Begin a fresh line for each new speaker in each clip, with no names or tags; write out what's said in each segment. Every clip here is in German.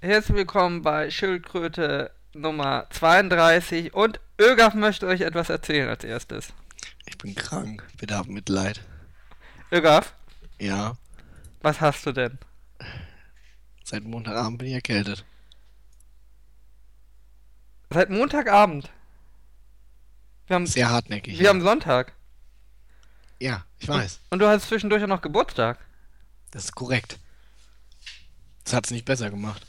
Herzlich willkommen bei Schildkröte Nummer 32 und Ögaf möchte euch etwas erzählen als erstes.
Ich bin krank, bitte habt Mitleid.
Ögaf,
Ja,
was hast du denn?
seit Montagabend bin ich erkältet.
Seit Montagabend. Wir haben,
Sehr hartnäckig.
wir
ja.
haben Sonntag.
ja, ich weiß.
Und du hast zwischendurch auch noch Geburtstag.
Das ist korrekt. Das hat's nicht besser gemacht.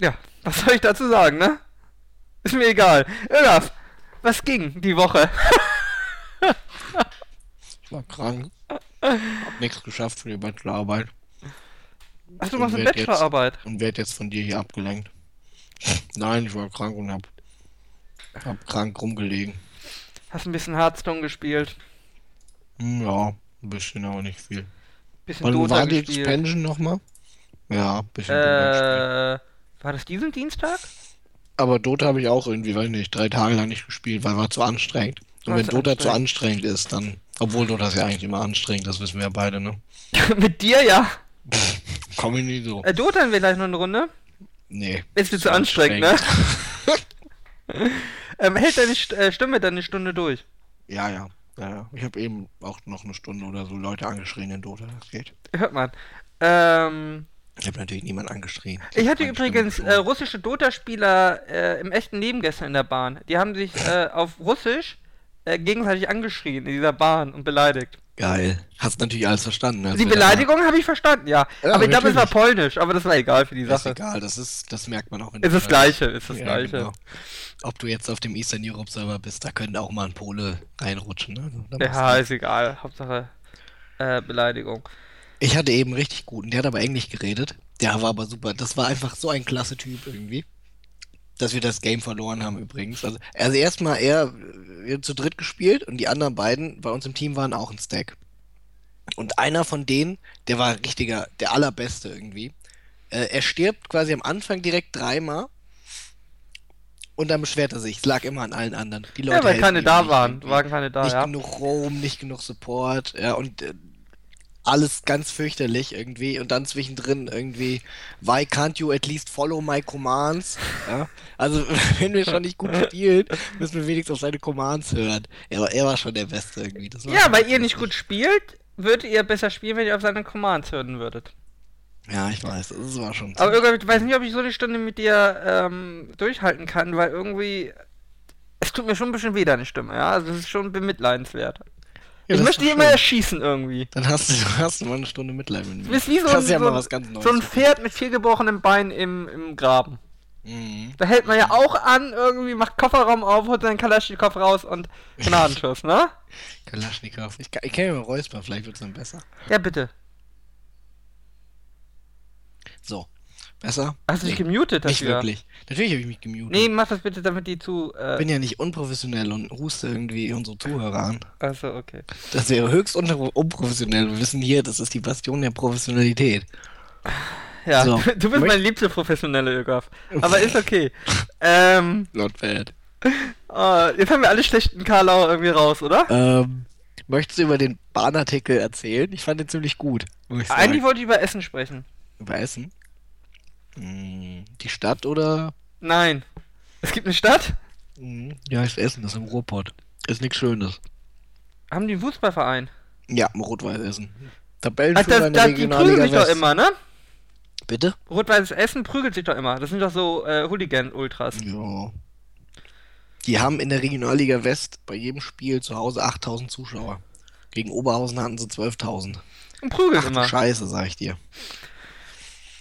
Ja, was soll ich dazu sagen, ne? Ist mir egal. Ögaf, was ging die Woche?
Ich war krank. Hab nichts geschafft für die Bachelorarbeit.
Ach, du machst eine
werd jetzt-
Bachelorarbeit.
Und werd jetzt von dir hier abgelenkt. Nein, ich war krank und hab, hab krank rumgelegen.
Hast ein bisschen Hearthstone gespielt.
Hm, ja, ein bisschen, aber nicht viel.
Bisschen
Wann
Dota
war die
gespielt.
Expansion nochmal? Ja, ein bisschen.
Äh, war das diesen Dienstag?
Aber Dota habe ich auch irgendwie, weiß nicht, drei Tage lang nicht gespielt, weil war zu anstrengend. Und
War
wenn
zu
Dota zu anstrengend ist, dann. Obwohl Dota ist ja eigentlich immer anstrengend, das wissen wir ja beide, ne?
Mit dir ja.
Komm ich nie so.
Äh, Dota wir gleich noch eine Runde.
Nee.
Ist dir zu anstrengend, ne? ähm, hält deine St äh, Stimme dann eine Stunde durch?
Ja, ja. Ja, ja. Ich habe eben auch noch eine Stunde oder so Leute angeschrien in Dota, das geht.
Hört man. Ähm,
Ich habe natürlich niemand angeschrien.
ich hatte übrigens äh, russische Dota-Spieler äh, im echten Leben gestern in der Bahn. Die haben sich äh, auf Russisch äh, gegenseitig angeschrien in dieser Bahn und beleidigt.
Geil. Hast natürlich alles verstanden. als
Die Beleidigung habe ich verstanden, ja.
Ja,
aber ich glaube, es war polnisch, aber das war egal für die
waren. Ist
Sache.
egal, das ist, das merkt man auch in
Ist das gleiche, ist das
Ja,
gleiche.
genau. Ob du jetzt auf dem Eastern Europe Server bist, da könnte auch mal ein Pole reinrutschen, ne? Also,
Ja, ist egal. Hauptsache äh, Beleidigung.
Ich hatte eben richtig guten, der hat aber Englisch geredet. Der war aber super. Das war einfach so ein klasse Typ irgendwie. Dass wir das Game verloren haben übrigens. Also, also erstmal er, zu dritt gespielt und die anderen beiden bei uns im Team waren auch ein Stack. Und einer von denen, der war richtiger, der allerbeste irgendwie. Äh, er stirbt quasi am Anfang direkt dreimal. Und dann beschwert er sich. Es lag immer an allen anderen. Die Leute
Ja, weil keine da waren. Waren keine da,
nicht
ja.
genug Roam, nicht genug Support, ja, und äh, alles ganz fürchterlich irgendwie. Und dann zwischendrin irgendwie, why can't you at least follow my commands? Ja, also, wenn wir schon nicht gut spielen, müssen wir wenigstens auf seine Commands hören. Er, war- er war schon der Beste irgendwie.
Ja, weil ihr nicht gut spielt, würdet ihr besser spielen, wenn ihr auf seine Commands hören würdet.
Ja, ich weiß, das war schon.
Aber irgendwie, ich weiß nicht, ob ich so eine Stunde mit dir ähm, durchhalten kann, weil irgendwie. Es tut mir schon ein bisschen weh, deine Stimme, ja? Also, es ist schon bemitleidenswert.
Ja,
ich möchte
ist doch
immer erschießen irgendwie.
Dann hast du, hast du mal eine Stunde Mitleid mit mir.
bist wie so
das
ein,
ist ja
so,
mal
ein-
was ganz Neues.
so ein Pferd mit vier gebrochenen Beinen im, im Graben.
Mhm.
Da hält man ja auch an, irgendwie macht Kofferraum auf, holt seinen Kalaschnikow raus und Gnadenschuss, ne?
Kalaschnikow. Ich, kann- ich kann ja mal räuspern, vielleicht wird es dann besser.
Ja, bitte.
So. Besser?
Hast du dich
Nee,
gemutet
Nicht
dafür?
wirklich. Natürlich habe ich mich gemutet.
Nee, mach das bitte, damit die zu. Äh,
bin ja nicht unprofessionell und huste irgendwie unsere Zuhörer an.
Achso, okay.
Das wäre höchst un unprofessionell. Wir wissen hier, das ist die Bastion der Professionalität.
Ja,
So.
du, bist mein liebster professionelle Ögaf. Aber ist okay. ähm,
Not bad.
äh, jetzt haben wir alle schlechten Karlauer irgendwie raus, oder?
Ähm, möchtest du über den Bahnartikel erzählen? Ich fand den ziemlich gut. Ich.
Eigentlich wollte ich über Essen sprechen.
über Essen. Die Stadt oder?
Nein. Es gibt eine Stadt?
Hm, Die heißt Essen, das ist im Ruhrpott. Ist nichts Schönes.
Haben die einen Fußballverein?
Ja, Rot-Weiß Essen.
Ach,
Tabellenführer
das,
in der
das, die prügeln sich doch
West.
immer, ne?
Bitte?
Rot-Weißes Essen prügelt sich doch immer. Das sind doch so äh, Hooligan-Ultras.
Ja. Die haben in der Regionalliga West bei jedem Spiel zu Hause 8000 Zuschauer. Gegen Oberhausen hatten sie 12.000.
Und prügeln
Ach
immer.
Scheiße, sag ich dir.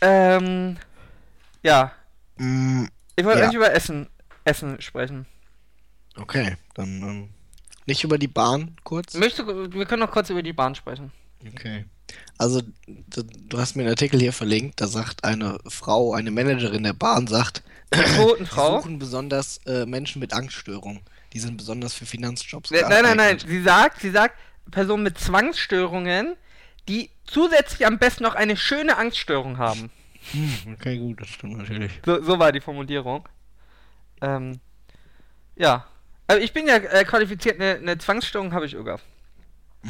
Ähm, ja.
Mm,
Ich wollte
Ja.
eigentlich über Essen, Essen sprechen.
okay, dann ähm, nicht über die Bahn kurz.
Möchtest du, wir können noch kurz über die Bahn sprechen.
Okay. Also, d- du hast mir einen Artikel hier verlinkt, da sagt eine Frau, eine Managerin der Bahn, sagt, die suchen besonders äh, Menschen mit Angststörungen. Die sind besonders für Finanzjobs
Nein, nein, nein, nein. Sie sagt, sie sagt, Personen mit Zwangsstörungen, die zusätzlich am besten noch eine schöne Angststörung haben.
Hm, okay, gut, das stimmt natürlich.
So, so war die Formulierung. Ähm, ja. Also ich bin ja äh, qualifiziert, eine, eine Zwangsstörung habe ich sogar.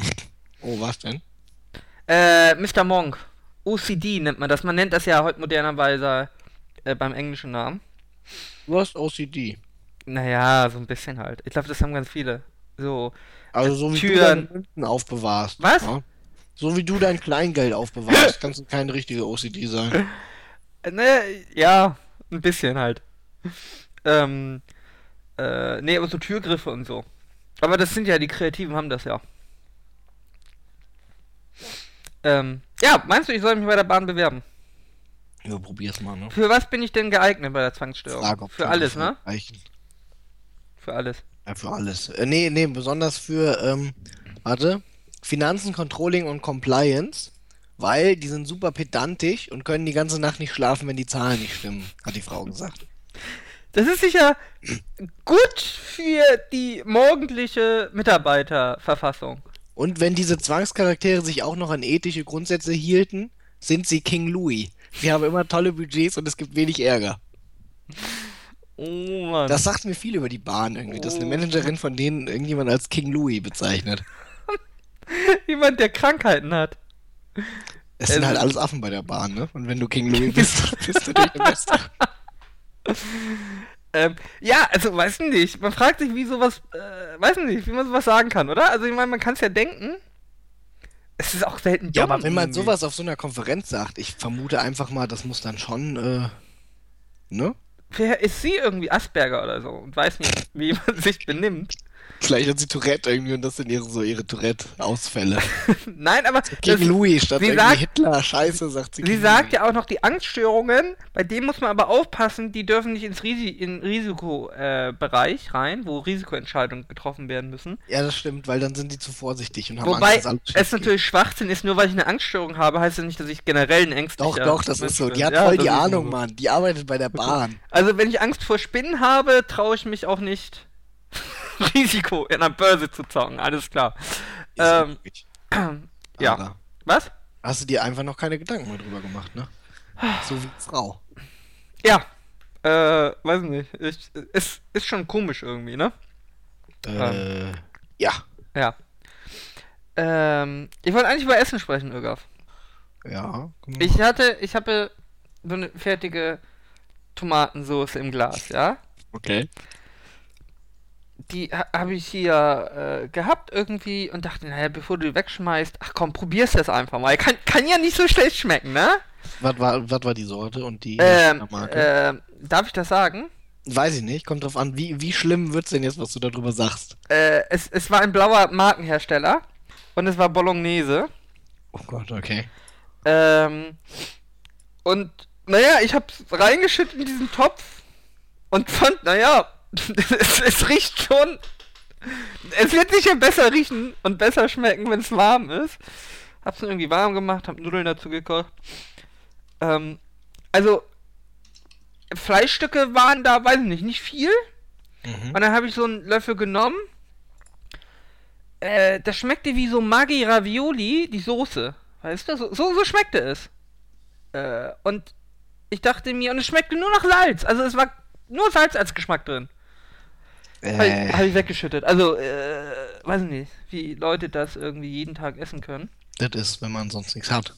Oh, was denn?
Äh, Mr. Monk. OCD nennt man das. Man nennt das ja heute modernerweise äh, beim englischen Namen.
Du hast OCD.
Naja, so ein bisschen halt. Ich glaube, das haben ganz viele. So.
Also so wie
Türen.
du Münzen aufbewahrst.
Was?
Ja? So wie du dein Kleingeld aufbewahrst, kannst du kein richtiger OCD sein.
Äh, ne, ja, ein bisschen halt. Ähm, äh, nee, aber so Türgriffe und so. Aber das sind ja, die Kreativen haben das ja. Ähm, ja, meinst du, ich soll mich bei der Bahn bewerben?
Ja, probier's mal, ne?
Für was bin ich denn geeignet bei der Zwangsstörung?
Frage,
für alles, ne?
reichen.
Für alles.
Ja, für alles. Äh, nee, nee, besonders für, ähm, warte, Finanzen, Controlling und Compliance, weil die sind super pedantisch und können die ganze Nacht nicht schlafen, wenn die Zahlen nicht stimmen, hat die Frau gesagt.
Das ist sicher gut für die morgendliche Mitarbeiterverfassung.
Und wenn diese Zwangscharaktere sich auch noch an ethische Grundsätze hielten, sind sie King Louis. Sie haben immer tolle Budgets und es gibt wenig Ärger.
Oh Mann.
Das sagt mir viel über die Bahn irgendwie, dass eine
Oh.
Managerin von denen irgendjemand als King Louis bezeichnet.
Jemand, der Krankheiten hat.
Es sind
Also-
halt alles Affen bei der Bahn, ne? Und wenn du King Louis bist, bist du der Beste.
Ähm, ja, also weiß nicht. Man fragt sich, wie sowas, äh, weiß nicht, wie man sowas sagen kann, oder? Also ich meine, man kann es ja denken. Es ist auch selten
Ja,
dumm
aber wenn man
irgendwie.
sowas auf so einer Konferenz sagt, ich vermute einfach mal, das muss dann schon, äh, ne?
Wer ist sie irgendwie Asperger oder so und weiß nicht, wie man sich benimmt?
Vielleicht hat sie Tourette irgendwie und das sind ihre, so ihre Tourette-Ausfälle.
Nein, aber
King
das,
Louis statt
sie sagt-
Hitler, scheiße, sagt sie.
sie sagt ja auch noch, die Angststörungen, bei denen muss man aber aufpassen, die dürfen nicht ins Risi in Risikobereich äh, rein, wo Risikoentscheidungen getroffen werden müssen.
Ja, das stimmt, weil dann sind die zu vorsichtig und haben
Wobei
Angst, dass
es natürlich Schwachsinn ist, nur weil ich eine Angststörung habe, heißt das nicht, dass ich generell ein ängstlicher
Doch, doch, das ist so. Die hat
Ja,
voll die Ahnung,
so.
Mann. Die arbeitet bei der Bahn.
Also wenn ich Angst vor Spinnen habe, traue ich mich auch nicht Risiko in der Börse zu zocken, alles klar. Ähm, ja.
Aber
Was?
Hast du dir einfach noch keine Gedanken mehr drüber gemacht, ne? So wie Frau.
Ja. Äh, weiß nicht. Ich, ist, ist schon komisch irgendwie, ne?
Äh, ja.
Ja. Ähm, ich wollte eigentlich über Essen sprechen, Ögaf.
Ja.
Ich hatte, ich habe so eine fertige Tomatensauce im Glas, ja?
Okay.
Die ha habe ich hier äh, gehabt irgendwie und dachte, naja, bevor du die wegschmeißt, ach komm, probier's das einfach mal. Kann, kann ja nicht so schlecht schmecken, ne?
Was war, was war die Sorte und die
Ähm,
Marke?
äh, darf ich das sagen?
Weiß ich nicht. Kommt drauf an, wie, wie schlimm wird's denn jetzt, was du darüber sagst?
Äh, es, es war ein blauer Markenhersteller und es war Bolognese.
Oh Gott, okay.
Ähm, und naja, ich hab's reingeschüttet in diesen Topf und fand, naja, es, es riecht schon. Es wird sicher besser riechen und besser schmecken, wenn es warm ist. Hab's irgendwie warm gemacht, hab Nudeln dazu gekocht. Ähm, also, Fleischstücke waren da, weiß ich nicht, nicht viel.
Mhm.
Und dann habe ich so einen Löffel genommen. Äh, das schmeckte wie so Maggi Ravioli, die Soße. Weißt du? So, so, so schmeckte es. Äh, und ich dachte mir, und es schmeckte nur nach Salz. Also es war nur Salz als Geschmack drin. Habe ich,
Äh,
hab ich weggeschüttet. Also, äh, weiß nicht, wie Leute das irgendwie jeden Tag essen können.
das ist, wenn man sonst nichts hat.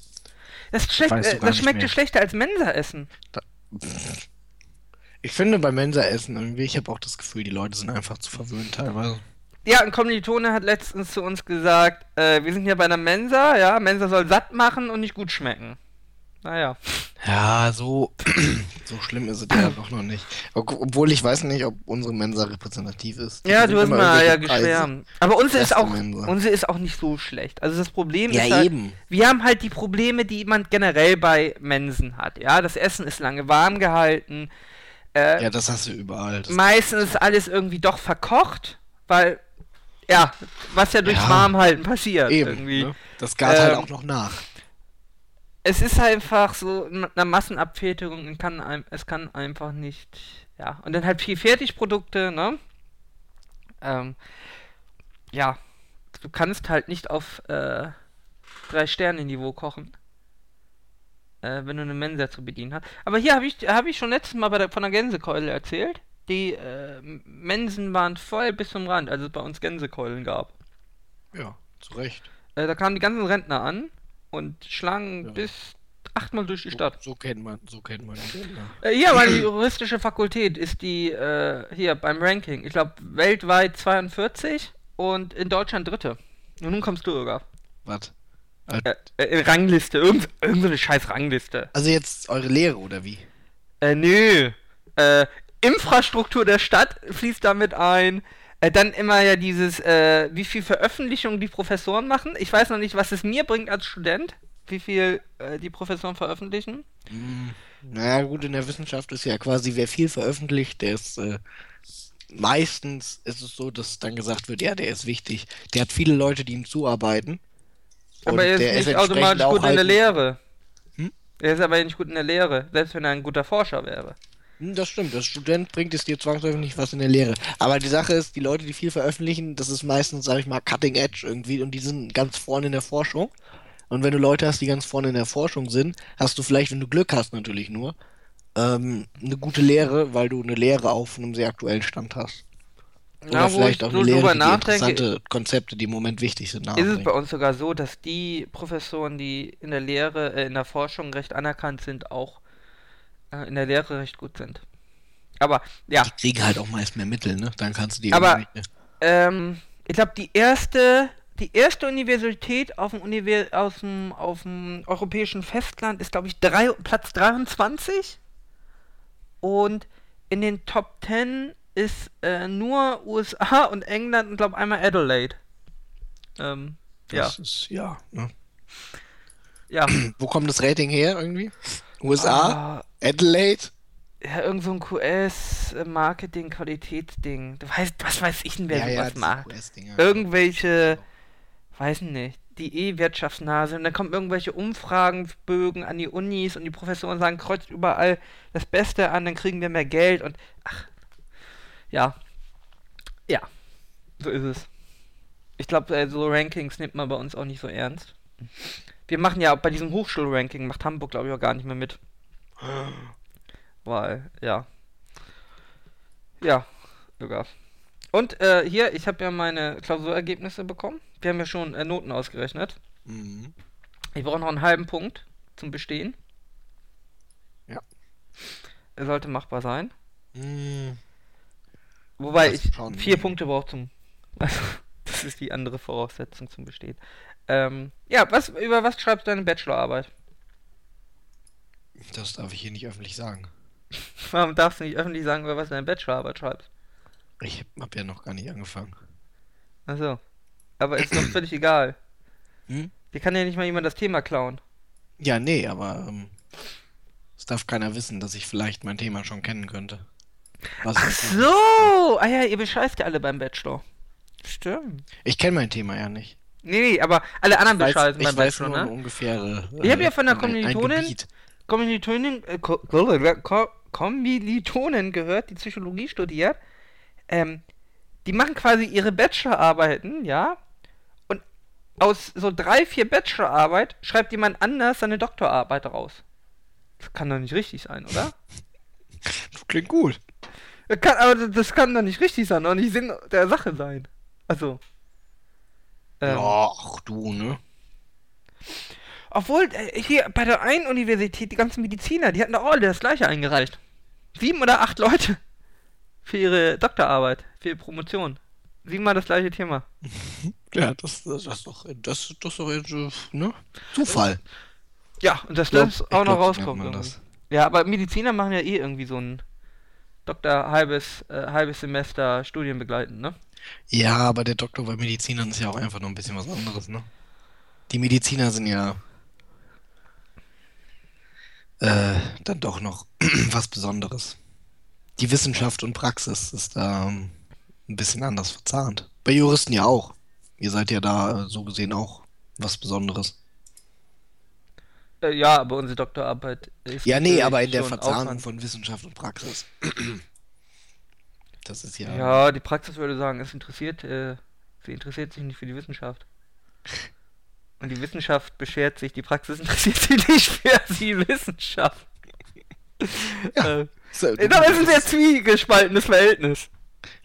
Das, schmeckt,
du
äh, das
nicht
schmeckte
mehr.
schlechter als Mensa-Essen.
Ich finde bei Mensa-Essen irgendwie, ich habe auch das Gefühl, die Leute sind einfach zu verwöhnt teilweise.
Ja, ein Kommilitone hat letztens zu uns gesagt, äh, wir sind hier bei einer Mensa, ja, Mensa soll satt machen und nicht gut schmecken. Naja.
Ja, so, so schlimm ist es ja doch noch nicht. Ob- Obwohl ich weiß nicht, ob unsere Mensa repräsentativ ist.
Ja,
Da
du hast mal ja geschwärmt. Aber unsere ist auch,
Mensa.
unsere ist auch nicht so schlecht. Also das Problem
Ja,
ist halt,
eben.
wir haben halt die Probleme, die man generell bei Mensen hat. Ja, das Essen ist lange warm gehalten. Äh,
Ja, das hast du überall. Das
meistens ist alles irgendwie doch verkocht, weil, ja, was ja durchs
Ja.
Warmhalten passiert.
eben.
irgendwie.
Ne? Das gart halt
Ähm,
auch noch nach.
Es ist einfach so eine Massenabfertigung, und kann ein, es kann einfach nicht, ja. Und dann halt viel Fertigprodukte, ne? Ähm, ja, du kannst halt nicht auf äh, drei Sterne Niveau kochen, äh, wenn du eine Mensa zu bedienen hast. Aber hier habe ich, habe ich schon letztes Mal der, von der Gänsekeule erzählt. Die äh, Mensen waren voll bis zum Rand, als es bei uns Gänsekeulen gab.
Ja, zu Recht.
Äh, da kamen die ganzen Rentner an und schlangen
Ja.
bis achtmal durch die Stadt.
So kennt man, so kennt man.
Äh, hier, meine juristische Fakultät ist die, äh, hier beim Ranking. Ich glaube, weltweit 42 und in Deutschland dritte. Und nun kommst du, Irga.
Was?
Äh, äh, Rangliste, irgend, irgendeine scheiß Rangliste.
Also jetzt eure Lehre oder wie?
Äh, nö. Äh, Infrastruktur der Stadt fließt damit ein. Äh, dann immer ja dieses, äh, wie viel Veröffentlichungen die Professoren machen. Ich weiß noch nicht, was es mir bringt als Student, wie viel äh, die Professoren veröffentlichen.
Hm, naja, gut, in der Wissenschaft ist ja quasi, wer viel veröffentlicht, der ist, äh, meistens ist es so, dass dann gesagt wird, ja, der ist wichtig. Der hat viele Leute, die ihm zuarbeiten.
Aber er ist nicht
entsprechend
automatisch gut in der
halt-
Lehre.
Hm?
Er ist aber nicht gut in der Lehre, selbst wenn er ein guter Forscher wäre.
Hm, Das stimmt, als Student bringt es dir zwangsläufig nicht was in der Lehre. Aber die Sache ist, die Leute, die viel veröffentlichen, das ist meistens, sag ich mal, Cutting Edge irgendwie und die sind ganz vorne in der Forschung. Und wenn du Leute hast, die ganz vorne in der Forschung sind, hast du vielleicht, wenn du Glück hast, natürlich nur, ähm, eine gute Lehre, weil du eine Lehre auf einem sehr aktuellen Stand hast. Oder
Na,
vielleicht auch eine Lehre, die interessante Konzepte, die im Moment wichtig sind,
ist es bei uns sogar so, dass die Professoren, die in der Lehre, äh, in der Forschung recht anerkannt sind, auch in der Lehre recht gut sind. Aber ja,
Die kriegen halt auch meist mehr Mittel, ne? Dann kannst du die
Aber- ähm, ich glaube, die erste, die erste Universität auf dem, Univer aus dem, auf dem europäischen Festland ist, glaube ich, drei, Platz 23. Und in den Top 10 ist äh, nur USA und England und glaube einmal Adelaide. Ähm, ja,
Das ist, ja, ne?
ja.
Wo kommt das Rating her irgendwie? USA?
Ah,
Adelaide?
ja, irgend so ein QS-Marketing-Qualitätsding. Du weißt, was weiß ich denn, wer sowas
diese
macht? Irgendwelche, weiß nicht, die E-Wirtschaftsnase und dann kommen irgendwelche Umfragenbögen an die Unis und die Professoren sagen, kreuzt überall das Beste an, dann kriegen wir mehr Geld und ach, ja, ja, so ist es. Ich glaube, äh, so Rankings nimmt man bei uns auch nicht so ernst. Wir machen ja bei diesem Hochschulranking, macht Hamburg glaube ich auch gar nicht mehr mit. Weil, ja. Ja, sogar. Und äh, hier, ich habe ja meine Klausurergebnisse bekommen. Wir haben ja schon äh, Noten ausgerechnet.
Mhm.
Ich brauche noch einen halben Punkt zum Bestehen.
Ja.
Er sollte machbar sein.
Mhm.
Wobei
Das
ich vier Punkte brauche zum. das ist die andere Voraussetzung zum Bestehen. Ähm, ja, was, über was schreibst du deine Bachelorarbeit?
Das darf ich hier nicht öffentlich sagen.
Warum darfst du nicht öffentlich sagen, über was du deine Bachelorarbeit schreibst?
Ich habe ja noch gar nicht angefangen.
Achso. Aber ist doch völlig egal.
Hm?
Dir kann ja nicht mal jemand das Thema klauen.
Ja, nee, aber ähm, es darf keiner wissen, dass ich vielleicht mein Thema schon kennen könnte. Was
Ach so! Ah ja, ihr bescheißt ja alle beim Bachelor. Stimmt.
Ich kenne mein Thema ja nicht.
Nee, nee, aber alle anderen
weiß,
bescheißen
ich
beim
weiß
Bachelor,
nur
ne?
ungefähre.
Ich hab ja von der
ein
Kommilitonin-. Kommilitonin, äh, Ko Ko Kommilitonen gehört, die Psychologie studiert. Ähm, die machen quasi ihre Bachelorarbeiten, ja? Und aus so drei, vier Bachelorarbeit schreibt jemand anders seine Doktorarbeit raus. Das kann doch nicht richtig sein, oder?
Das klingt gut.
Das kann, aber das- kann doch nicht richtig sein, und nicht Sinn der Sache sein. Also. Ähm,
ach du, ne?
Obwohl, äh, hier bei der einen Universität, die ganzen Mediziner, die hatten doch alle das gleiche eingereicht. Sieben oder acht Leute für ihre Doktorarbeit, für ihre Promotion. Siebenmal das gleiche Thema.
Ja, das, das, das ist doch, das, das ist doch jetzt, ne? Zufall.
Ja, und das
glaub-
lässt
ich
auch noch rauskommen.
das.
Ja, aber Mediziner machen ja eh irgendwie so ein Doktor halbes, äh, halbes Semester Studien begleiten, ne?
Ja, aber der Doktor bei Medizinern ist ja auch einfach noch ein bisschen was anderes, ne? Die Mediziner sind ja äh, dann doch noch was Besonderes. Die Wissenschaft und Praxis ist da ähm, ein bisschen anders verzahnt. Bei Juristen ja auch. Ihr seid ja da äh, so gesehen auch was Besonderes.
Äh, ja, aber unsere Doktorarbeit ist.
Ja, nee, aber in der Verzahnung
Aufwand.
von Wissenschaft und Praxis. Das ist ja.
Ja, die Praxis würde sagen, es interessiert, äh, sie interessiert sich nicht für die Wissenschaft. Und die Wissenschaft beschert sich, die Praxis interessiert sich nicht für die Wissenschaft.
Ja.
Äh,
So,
das ist ein sehr zwiegespaltenes Verhältnis.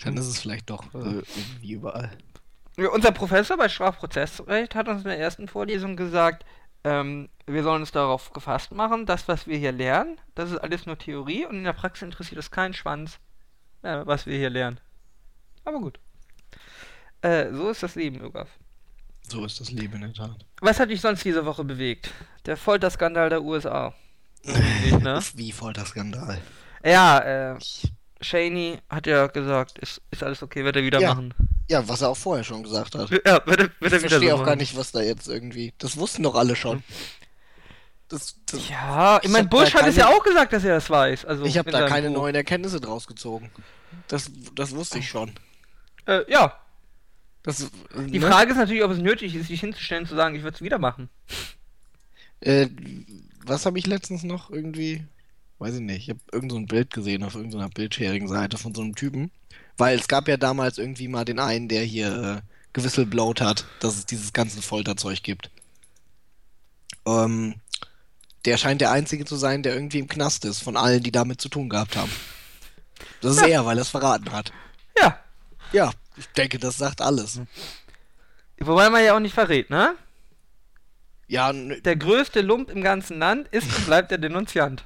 Dann ist es vielleicht doch äh, irgendwie überall.
Unser Professor bei Strafprozessrecht hat uns in der ersten Vorlesung gesagt, ähm, wir sollen uns darauf gefasst machen, das, was wir hier lernen, das ist alles nur Theorie und in der Praxis interessiert es keinen Schwanz, äh, was wir hier lernen. Aber gut. Äh, so ist das Leben, Ögaf.
So ist das Leben in der Tat.
Was hat dich sonst diese Woche bewegt? Der Folterskandal der USA. Nicht, ne?
Wie Folterskandal.
Ja, äh, Shaney hat ja gesagt, ist, ist alles okay, wird er wieder
Ja.
machen.
Ja, was er auch vorher schon gesagt hat.
Ja, wird er, wird
Ich
er wieder
verstehe
so
auch gar
machen.
nicht, was da jetzt irgendwie. Das wussten doch alle schon. Das, das,
Ja, ich meine, Bush hat es ja
keine-
auch gesagt, dass er das weiß. Also
ich habe da keine
Buch.
neuen Erkenntnisse draus gezogen. Das, das wusste ich schon.
Äh, ja,
Das,
die
ne?
Frage ist natürlich, ob es nötig ist, sich hinzustellen und zu sagen, ich würde es wieder machen.
Äh, was habe ich letztens noch irgendwie? Weiß ich nicht. Ich habe irgend so ein Bild gesehen auf irgendeiner Bildsharing-Seite von so einem Typen. Weil es gab ja damals irgendwie mal den einen, der hier äh, gewisselblowt hat, dass es dieses ganze Folterzeug gibt. Ähm, der scheint der Einzige zu sein, der irgendwie im Knast ist, von allen, die damit zu tun gehabt haben. Das ist er, weil er es verraten hat.
Ja,
Ja, ich denke, das sagt alles.
wobei man ja auch nicht verrät, ne?
Ja,
Der größte Lump im ganzen Land ist und bleibt der Denunziant.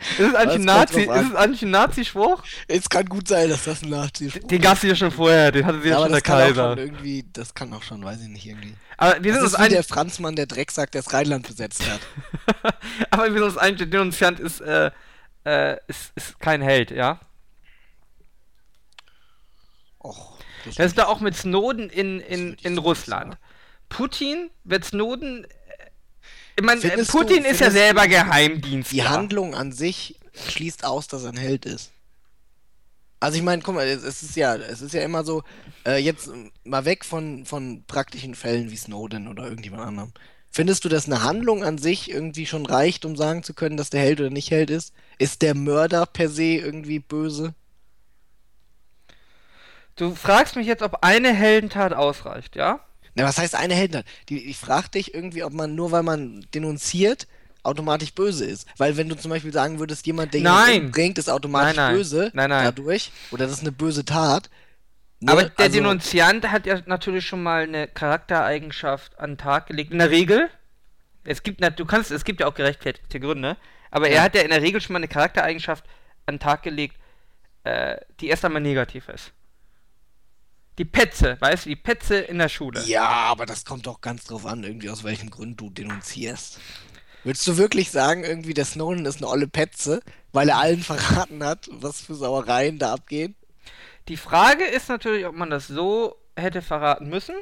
Ist es eigentlich Nazi, ist es eigentlich ein Nazi-Spruch?
es kann gut sein, dass das ein nazi
Den gab's ja schon vorher, den hatte sie ja,
aber
schon der Kaiser.
schon irgendwie, das kann auch schon, weiß ich nicht, irgendwie.
Aber wir sind
Das
uns
ist wie
einig,
der Franzmann, der Drecksack, der das Rheinland besetzt hat.
aber wir sind uns einig, der Denunziant ist, äh, äh, ist, ist kein Held, ja?
Och,
Das ist da auch mit Snowden in, in, in Russland. Putin wird Snowden. Ich meine, äh,
Findest
Putin
du-
ist ja selber Geheimdienst.
Die Handlung an sich schließt aus, dass er ein Held ist. Also ich meine, guck mal, es ist ja, es ist ja immer so, äh, jetzt mal weg von, von praktischen Fällen wie Snowden oder irgendjemand anderem. Findest du, dass eine Handlung an sich irgendwie schon reicht, um sagen zu können, dass der Held oder nicht Held ist? Ist der Mörder per se irgendwie böse?
Du fragst mich jetzt, ob eine Heldentat ausreicht, ja?
Na, was heißt eine Heldentat? Die, ich frage dich irgendwie, ob man nur weil man denunziert, automatisch böse ist. Weil wenn du zum Beispiel sagen würdest, jemand, der jemanden umbringt, ist automatisch
Nein, nein.
böse
Nein,
dadurch, oder das ist eine böse Tat. ne?
Aber der
Also,
Denunziant hat ja natürlich schon mal eine Charaktereigenschaft an den Tag gelegt. In der Regel. Es gibt, du kannst, es gibt ja auch gerechtfertigte Gründe. Aber er
Ja.
hat ja in der Regel schon mal eine Charaktereigenschaft an den Tag gelegt, äh, die erst einmal negativ ist. Die Petze, weißt du, die Petze in der Schule.
Ja, aber das kommt doch ganz drauf an, irgendwie aus welchem Grund du denunzierst. Würdest du wirklich sagen, irgendwie der Snowden ist eine olle Petze, weil er allen verraten hat, was für Sauereien da abgehen?
Die Frage ist natürlich, ob man das so hätte verraten müssen.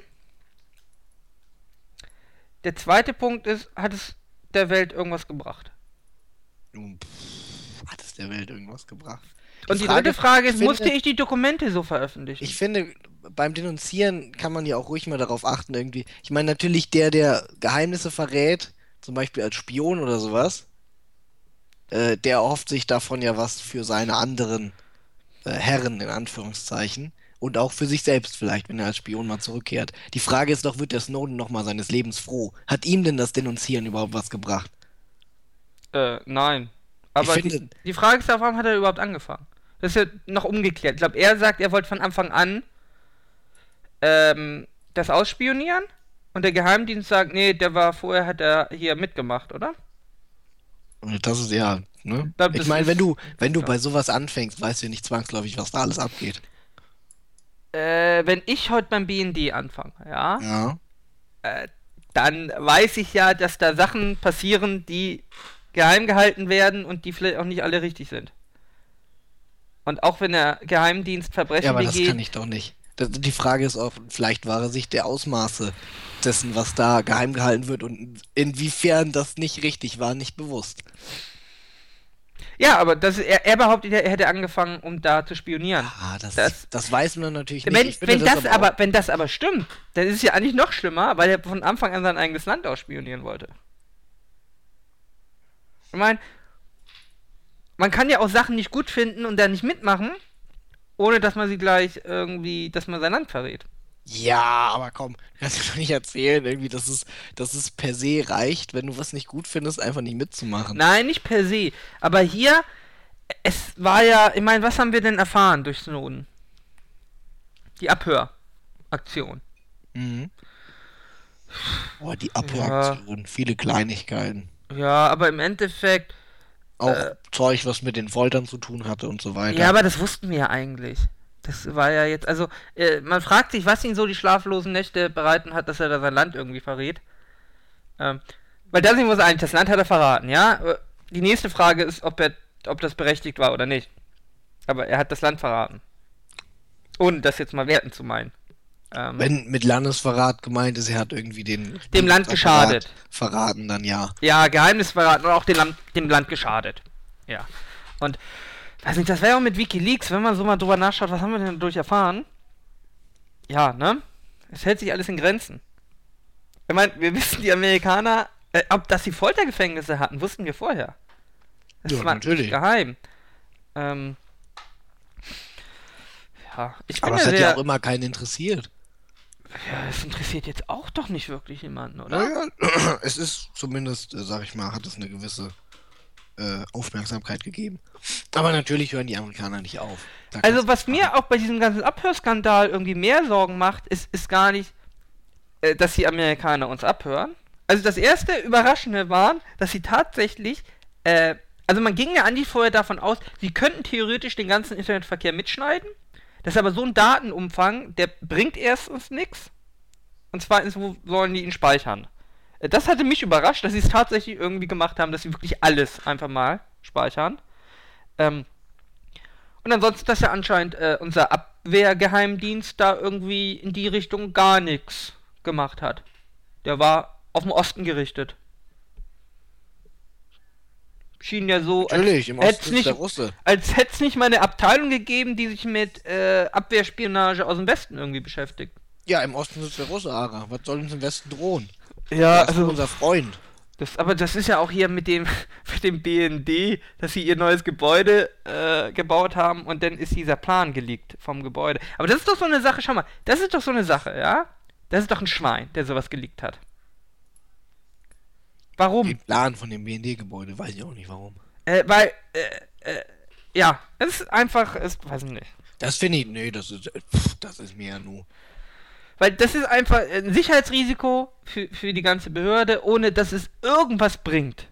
Der zweite Punkt ist, hat es der Welt irgendwas gebracht?
Nun, pff, Hat es der Welt irgendwas gebracht?
Und die
Frage-
dritte Frage ist,
finde-
musste ich die Dokumente so veröffentlichen?
Ich finde, beim Denunzieren kann man ja auch ruhig mal darauf achten, irgendwie. Ich meine, natürlich der, der Geheimnisse verrät, zum Beispiel als Spion oder sowas, äh, der erhofft sich davon ja was für seine anderen äh, Herren, in Anführungszeichen. Und auch für sich selbst vielleicht, wenn er als Spion mal zurückkehrt. Die Frage ist doch, wird der Snowden nochmal seines Lebens froh? Hat ihm denn das Denunzieren überhaupt was gebracht?
Äh, nein. Aber
Ich
die,
finde-
die Frage ist ja, warum hat er überhaupt angefangen? Das ist ja noch umgekehrt. Ich glaube, er sagt, er wollte von Anfang an ähm, das ausspionieren und der Geheimdienst sagt, nee, der war vorher, hat er hier mitgemacht, oder?
Das ist ja, ne?
glaub,
Ich
das
meine, wenn du, wenn du bei sowas anfängst, weißt du nicht zwangsläufig, was da alles abgeht.
Äh, wenn ich heute beim BND anfange, ja,
Ja.
äh, dann weiß ich ja, dass da Sachen passieren, die geheim gehalten werden und die vielleicht auch nicht alle richtig sind. Und auch wenn der Geheimdienst Verbrechen
Ja, aber das
begeht,
kann ich doch nicht. Das, die Frage ist auch, vielleicht wahre sich der Ausmaße dessen, was da geheim gehalten wird und inwiefern das nicht richtig war, nicht bewusst.
Ja, aber das, er, er behauptet, er hätte angefangen, um da zu spionieren.
Ah, das,
Das-
das, weiß man natürlich nicht.
Wenn, wenn, das aber, wenn das aber stimmt, dann ist es ja eigentlich noch schlimmer, weil er von Anfang an sein eigenes Land ausspionieren wollte. Ich meine, man kann ja auch Sachen nicht gut finden und dann nicht mitmachen, ohne dass man sie gleich irgendwie, dass man sein Land verrät.
Ja, aber komm, du kannst mir doch nicht erzählen, irgendwie, dass es, dass es per se reicht, wenn du was nicht gut findest, einfach nicht mitzumachen.
Nein, nicht per se. Aber hier, es war ja, ich meine, was haben wir denn erfahren durch Snowden? Die Abhöraktion.
Mhm. Boah, die Abhöraktion, viele Kleinigkeiten.
Ja, aber im Endeffekt.
Auch
Äh.
Zeug, was mit den Foltern zu tun hatte und so weiter.
Ja, aber das wussten wir ja eigentlich. Das war ja jetzt, also, äh, man fragt sich, was ihn so die schlaflosen Nächte bereiten hat, dass er da sein Land irgendwie verrät. Ähm, weil da sehen wir uns eigentlich, das Land hat er verraten, ja? Äh, Die nächste Frage ist, ob er, ob das berechtigt war oder nicht. Aber er hat das Land verraten. Ohne das jetzt mal werten zu meinen. Ähm,
Wenn mit Landesverrat gemeint ist, er hat irgendwie den
Dem Land geschadet.
Verraten, dann ja.
Ja, Geheimnis verraten und auch dem Land, dem Land geschadet. Ja. Und, weiß nicht, das wäre auch mit Wikileaks, wenn man so mal drüber nachschaut, was haben wir denn dadurch erfahren? Ja, ne? Es hält sich alles in Grenzen. Ich meine, wir wissen, die Amerikaner, äh, ob dass sie Foltergefängnisse hatten, wussten wir vorher. Das
Ja,
war
natürlich.
geheim. Ähm, ja, ich bin
Aber es hat ja auch immer keinen interessiert.
Ja, es interessiert jetzt auch doch nicht wirklich jemanden, oder?
Naja, es ist zumindest, äh, sag ich mal, hat es eine gewisse äh, Aufmerksamkeit gegeben. Aber natürlich hören die Amerikaner nicht auf. Da
Also was mir auch bei diesem ganzen Abhörskandal irgendwie mehr Sorgen macht, ist, ist gar nicht, äh, dass die Amerikaner uns abhören. Also das erste Überraschende war, dass sie tatsächlich, äh, also man ging ja an die vorher davon aus, sie könnten theoretisch den ganzen Internetverkehr mitschneiden. Das ist aber so ein Datenumfang, der bringt erstens nichts. Und zweitens, wo sollen die ihn speichern? Äh, Das hatte mich überrascht, dass sie es tatsächlich irgendwie gemacht haben, dass sie wirklich alles einfach mal speichern. Ähm, und ansonsten, dass ja anscheinend äh, unser Abwehrgeheimdienst da irgendwie in die Richtung gar nichts gemacht hat. Der war auf den Osten gerichtet. Schien ja so,
Natürlich, im
hätt's
Osten ist
nicht, als hätte es nicht mal eine Abteilung gegeben, die sich mit äh, Abwehrspionage aus dem Westen irgendwie beschäftigt.
Ja, im Osten sitzt der Russe, Ara. Was soll uns im Westen drohen?
Ja,
das ist unser Freund.
Das, aber das ist ja auch hier mit dem, mit dem BND, dass sie ihr neues Gebäude äh, gebaut haben und dann ist dieser Plan geleakt vom Gebäude. Aber das ist doch so eine Sache, schau mal, das ist doch so eine Sache, ja? Das ist doch ein Schwein, der sowas geleakt hat. Warum?
Den Plan von dem BND-Gebäude, weiß ich auch nicht warum.
Äh, weil, äh, äh, ja, es ist einfach, es weiß ich nicht.
Das finde ich, nee, das ist, äh, pff, das ist mir ja nur.
Weil das ist einfach ein Sicherheitsrisiko für, für die ganze Behörde, ohne dass es irgendwas bringt.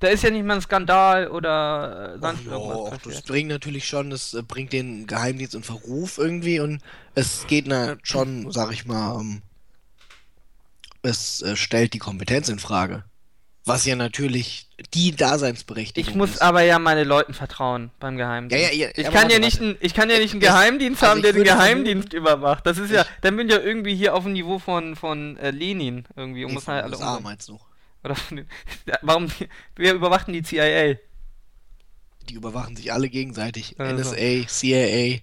Da ist ja nicht mal ein Skandal oder äh, sonst
Ja,
irgendwas
auch das bringt natürlich schon, das äh, bringt den Geheimdienst in Verruf irgendwie und es geht na schon, sag ich mal, ähm, es äh, stellt die Kompetenz in Frage. Was ja natürlich die Daseinsberechtigung
Ich muss
ist.
aber ja meine Leuten vertrauen beim Geheimdienst.
Ja, ja, ja,
ich, kann ja nicht ein, ich kann ja nicht einen Geheimdienst
also
haben, der den Geheimdienst überwacht. Das ist ja, dann bin ich ja irgendwie hier auf dem Niveau von, von äh, Lenin irgendwie.
Nee, von
halt alle
USA meinst du?
Oder von warum, wer überwacht denn die CIA?
Die überwachen sich alle gegenseitig.
Also.
NSA, CIA.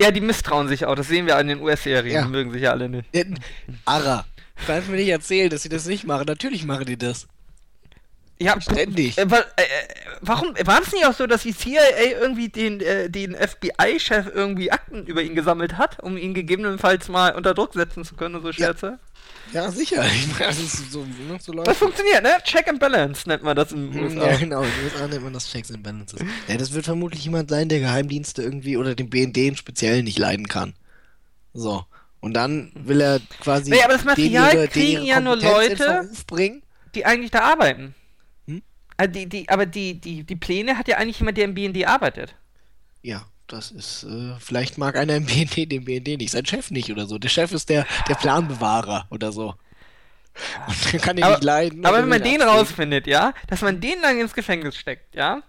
Ja, die misstrauen sich auch, das sehen wir an den US-Serien, die mögen sich ja alle nicht.
Ja, Ara, kannst mir nicht erzählen, dass sie das nicht machen. Natürlich machen die das.
Ja,
Ständig.
Äh, wa- äh, äh, warum war es nicht auch so, dass die CIA irgendwie den, äh, den FBI-Chef irgendwie Akten über ihn gesammelt hat, um ihn gegebenenfalls mal unter Druck setzen zu können so Scherze?
Ja, sicher. Ich meine, das ist so, ne, so
Das funktioniert, ne? Check and Balance nennt man das in den USA.
Ja, genau. In den USA nennt man das Checks and Balances. Ja, das wird vermutlich jemand sein, der Geheimdienste irgendwie oder den BND im Speziellen nicht leiden kann. So. Und dann will er quasi.
Nee, aber das Material
denen
kriegen ja nur Leute-. Die eigentlich da arbeiten.
Hm?
Also die, die, aber die, die, die Pläne hat ja eigentlich jemand, der im BND arbeitet.
Ja, das ist, äh, vielleicht mag einer im BND den BND nicht, sein Chef nicht oder so. Der Chef ist der, der Planbewahrer oder so. Und der kann
Aber-
nicht leiden.
Aber wenn man den rausfindet, ja, dass man den lang ins Gefängnis steckt, ja,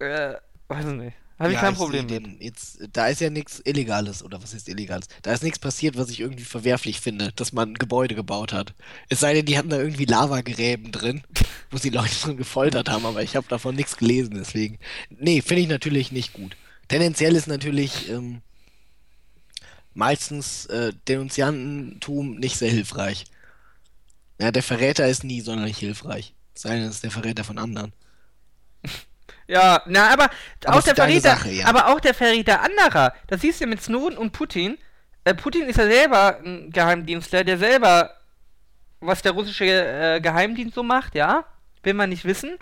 äh, weiß ich nicht. Habe ich
Ja,
kein
ich
Problem mit.
den Jetzt, da ist ja nichts Illegales, oder was heißt Illegales? Da ist nichts passiert, was ich irgendwie verwerflich finde, dass man ein Gebäude gebaut hat. Es sei denn, die hatten da irgendwie Lavagräben drin, wo sie Leute drin gefoltert haben, aber ich habe davon nichts gelesen, deswegen. Nee, finde ich natürlich nicht gut. Tendenziell ist natürlich ähm, meistens äh, Denunziantentum nicht sehr hilfreich. Ja, der Verräter ist nie sonderlich hilfreich. Es Sei denn, es ist der Verräter von anderen.
Ja, na, aber,
Aber
auch der Verräter,
Sache, ja.
aber auch der Verräter anderer. Das siehst du mit Snowden und Putin. Äh, Putin ist ja selber ein Geheimdienstler, der selber, was der russische äh, Geheimdienst so macht, ja, will man nicht wissen.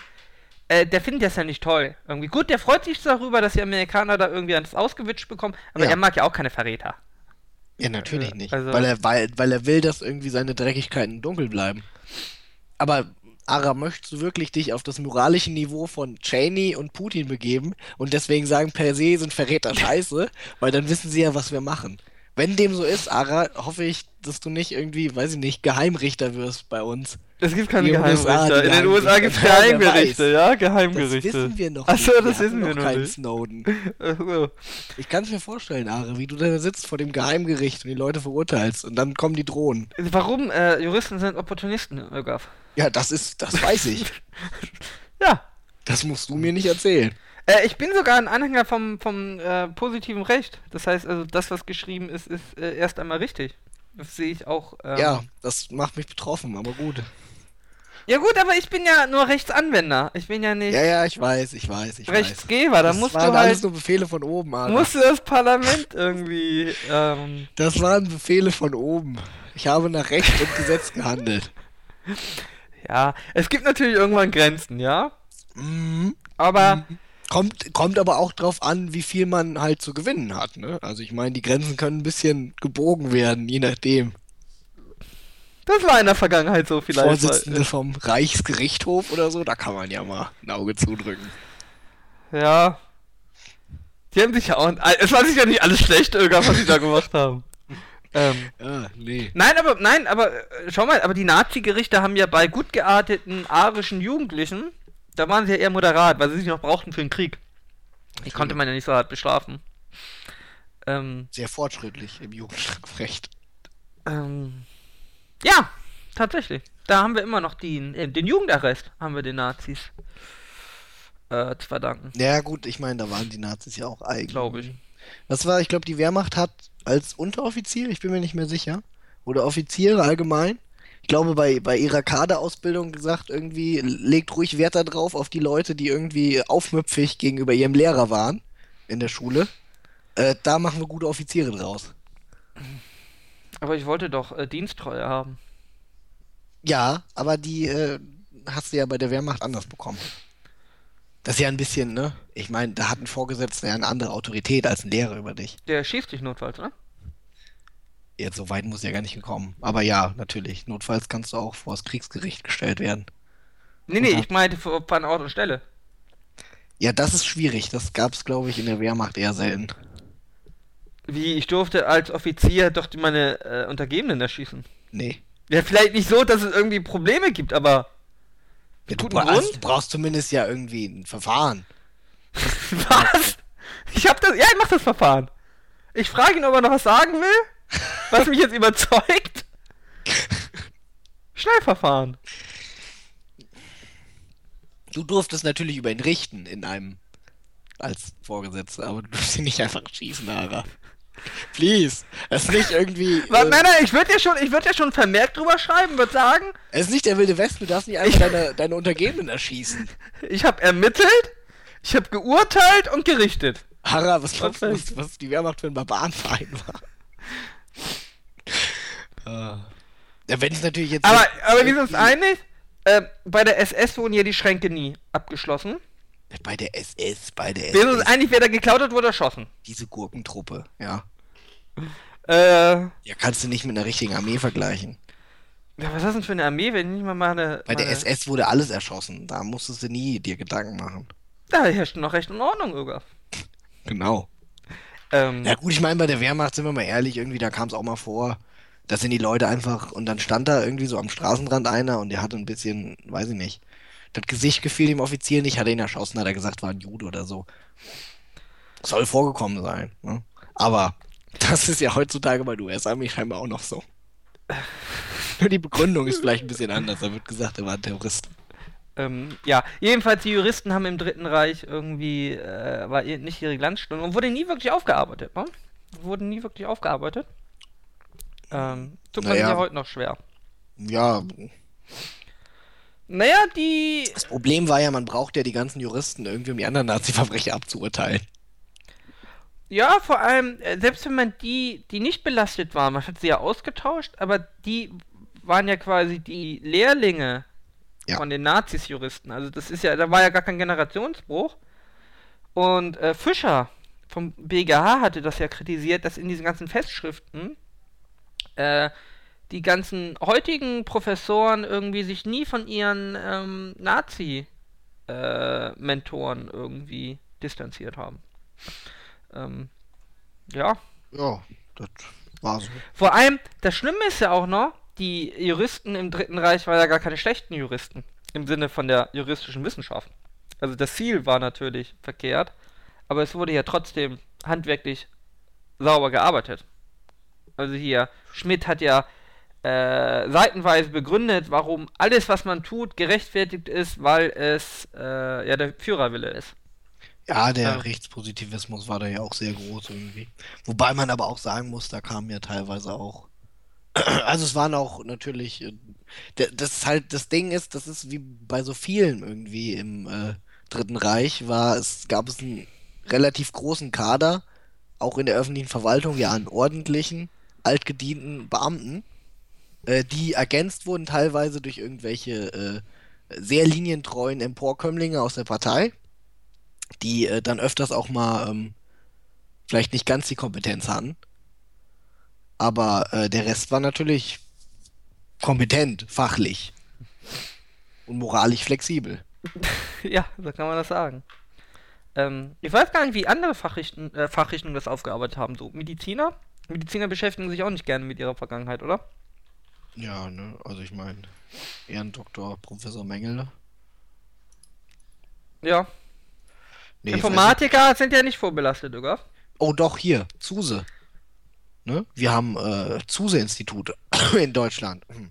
Äh, der findet das ja nicht toll. Irgendwie gut, der freut sich darüber, dass die Amerikaner da irgendwie alles ausgewitscht bekommen, aber
Ja.
er mag ja auch keine Verräter.
Ja, natürlich nicht.
Also-
weil, er, weil, weil er will, dass irgendwie seine Dreckigkeiten dunkel bleiben. Aber, Ara, möchtest du wirklich dich auf das moralische Niveau von Cheney und Putin begeben und deswegen sagen, per se sind Verräter scheiße? weil dann wissen sie ja, was wir machen. Wenn dem so ist, Ara, hoffe ich, dass du nicht irgendwie, weiß ich nicht, Geheimrichter wirst bei uns.
Es gibt keine
USA,
Geheimrichter.
die
In den USA gibt es
Geheimrichter. Ja,
Geheimgerichte?
Das
Geheimgerichte.
wissen wir noch
Achso, das
wir
wissen wir
noch keinen
nicht.
Snowden.
Achso.
Ich kann es mir vorstellen, Ara, wie du da sitzt vor dem Geheimgericht und die Leute verurteilst und dann kommen die Drohnen.
Warum? Äh, Juristen sind Opportunisten, Ögaf.
Ja, das ist, das weiß ich.
Ja.
Das musst du mir nicht erzählen.
Äh, ich bin sogar ein Anhänger vom, vom äh, positiven Recht. Das heißt, also das, was geschrieben ist, ist äh, erst einmal richtig. Das sehe ich auch. Ähm,
Ja, das macht mich betroffen, aber gut.
Ja gut, aber ich bin ja nur Rechtsanwender. Ich bin ja nicht
Ja, ja, ich weiß, ich weiß, ich weiß.
Rechtsgeber. Da
Das
musst
waren
du
alles
halt
nur Befehle von oben, Ara.
musst du das Parlament irgendwie. Ähm,
Das waren Befehle von oben. Ich habe nach Recht und Gesetz gehandelt.
ja, es gibt natürlich irgendwann Grenzen, ja.
Mhm.
Aber
Kommt, kommt aber auch drauf an, wie viel man halt zu gewinnen hat, ne? Also ich meine, die Grenzen können ein bisschen gebogen werden, je nachdem.
das war in der Vergangenheit so vielleicht.
Vorsitzende vom Reichsgerichtshof oder so, da kann man ja mal ein Auge zudrücken.
Ja. Die haben sich ja auch. Es war sicher nicht alles schlecht, irgendwas, was sie da gemacht haben. Ähm,
Ja, nee.
nein, aber nein, aber äh, schau mal, aber die Nazi-Gerichte haben ja bei gut gearteten arischen Jugendlichen, da waren sie ja eher moderat, weil sie sich noch brauchten für den Krieg. Die konnte man ja nicht so hart bestrafen. Ähm,
Sehr fortschrittlich im Jugendstrafrecht.
ähm, ja, tatsächlich. Da haben wir immer noch den, äh, den Jugendarrest, haben wir den Nazis äh, zu verdanken.
Ja, gut, ich meine, da waren die Nazis ja auch eigen.
Glaube ich.
Das war, ich glaube, die Wehrmacht hat als Unteroffizier, ich bin mir nicht mehr sicher, oder Offiziere allgemein, ich glaube, bei, bei ihrer Kaderausbildung gesagt, irgendwie legt ruhig Wert darauf, auf die Leute, die irgendwie aufmüpfig gegenüber ihrem Lehrer waren in der Schule. Äh, da machen wir gute Offiziere draus.
Aber ich wollte doch äh, Diensttreue haben.
Ja, aber die äh, hast du ja bei der Wehrmacht anders bekommen. Das ist ja ein bisschen, ne? Ich meine, da hat ein Vorgesetzter ja eine andere Autorität als ein Lehrer über dich.
Der schießt dich notfalls, ne?
Jetzt so weit muss ja gar nicht gekommen. Aber ja, natürlich. Notfalls kannst du auch vor das Kriegsgericht gestellt werden.
Nee, nee, ich meinte eine Ort und Stelle.
Ja, das ist schwierig. Das gab es, glaube ich, in der Wehrmacht eher selten.
Wie, ich durfte als Offizier doch meine äh, Untergebenen erschießen.
Nee.
Ja, vielleicht nicht so, dass es irgendwie Probleme gibt, aber.
Ja, du,
Guten
bra
Grund?
du brauchst zumindest ja irgendwie ein Verfahren.
Was? Ich hab das. Ja, ich mach das Verfahren. Ich frage ihn, ob er noch was sagen will. Was mich jetzt überzeugt. Schnellverfahren.
Du durftest natürlich über ihn richten in einem als Vorgesetzter, aber du darfst ihn nicht einfach schießen, Ara. Please. Es ist nicht irgendwie.
Was,
äh,
nein, ich würde ja schon, ich würde ja schon vermerkt drüber schreiben, würde sagen,
es ist nicht der wilde Westen, du darfst nicht einfach deine, deine Untergebenen erschießen.
ich habe ermittelt, ich habe geurteilt und gerichtet.
Ara, was glaubst du, was, was die Wehrmacht für ein Barbarenverein war? Ah. Ja, wenn es natürlich jetzt.
Aber, aber wir sind uns einig, äh, bei der SS wurden ja die Schränke nie abgeschlossen.
Bei der SS, bei der
Wir sind uns
SS.
einig, wer da geklaut hat, wurde erschossen.
Diese Gurkentruppe, ja.
Äh,
Ja, kannst du nicht mit einer richtigen Armee vergleichen.
ja, was ist das denn für eine Armee, wenn nicht mal meine...
Bei der
meine...
SS wurde alles erschossen. Da musstest du nie dir Gedanken machen.
Da herrscht noch Recht und Ordnung, Öger.
Genau.
Ähm,
Ja gut, ich meine, bei der Wehrmacht sind wir mal ehrlich, irgendwie, da kam es auch mal vor, da sind die Leute einfach, und dann stand da irgendwie so am Straßenrand einer und der hatte ein bisschen, weiß ich nicht, das Gesicht gefiel dem Offizier nicht, hat er ihn erschossen, hat er gesagt, war ein Jude oder so. Soll vorgekommen sein, ne? Aber das ist ja heutzutage bei der US-Armee scheinbar auch noch so. Nur die Begründung ist vielleicht ein bisschen anders, da wird gesagt, er war ein Terrorist.
ähm, ja, jedenfalls die Juristen haben im Dritten Reich irgendwie, äh, war nicht ihre Glanzstunde und wurde nie wirklich aufgearbeitet, ne? Wurden nie wirklich aufgearbeitet. Ähm, tut man
Naja.
ja heute noch schwer.
Ja,
Naja, die...
das Problem war ja, man braucht ja die ganzen Juristen irgendwie, um die anderen Nazi-Verbrecher abzuurteilen.
Ja, vor allem, äh, selbst wenn man die, die nicht belastet waren, man hat sie ja ausgetauscht, aber die waren ja quasi die Lehrlinge
Ja.
von den Nazis-Juristen. Also das ist ja, da war ja gar kein Generationsbruch. Und äh, Fischer vom BGH hatte das ja kritisiert, dass in diesen ganzen Festschriften äh, die ganzen heutigen Professoren irgendwie sich nie von ihren ähm, Nazi-Mentoren äh, irgendwie distanziert haben. Ähm, ja.
Ja, das war so.
Vor allem, das Schlimme ist ja auch noch, die Juristen im Dritten Reich waren ja gar keine schlechten Juristen. Im Sinne von der juristischen Wissenschaft. Also das Ziel war natürlich verkehrt, aber es wurde ja trotzdem handwerklich sauber gearbeitet. Also hier, Schmidt hat ja äh, seitenweise begründet, warum alles, was man tut, gerechtfertigt ist, weil es äh, ja der Führerwille ist.
Ja, der ja. Rechtspositivismus war da ja auch sehr groß irgendwie. Wobei man aber auch sagen muss, da kamen ja teilweise auch. Also es waren auch natürlich. Äh, das ist halt, das Ding ist, das ist wie bei so vielen irgendwie im äh, Dritten Reich, war es, gab es einen relativ großen Kader, auch in der öffentlichen Verwaltung, ja, an ordentlichen, altgedienten Beamten, äh, die ergänzt wurden teilweise durch irgendwelche äh, sehr linientreuen Emporkömmlinge aus der Partei die äh, dann öfters auch mal ähm, vielleicht nicht ganz die Kompetenz hatten. Aber äh, der Rest war natürlich kompetent, fachlich und moralisch flexibel.
ja, so kann man das sagen. Ähm, ich weiß gar nicht, wie andere Fachrichten, äh, Fachrichtungen das aufgearbeitet haben. So Mediziner? Mediziner beschäftigen sich auch nicht gerne mit ihrer Vergangenheit, oder?
Ja, ne, also ich meine, Ehrendoktor Professor Mengele.
Ja, Nee, Informatiker sind ja nicht vorbelastet, oder?
Oh, doch, hier, Zuse. Ne? Wir haben äh, Zuse-Institute in Deutschland. Hm.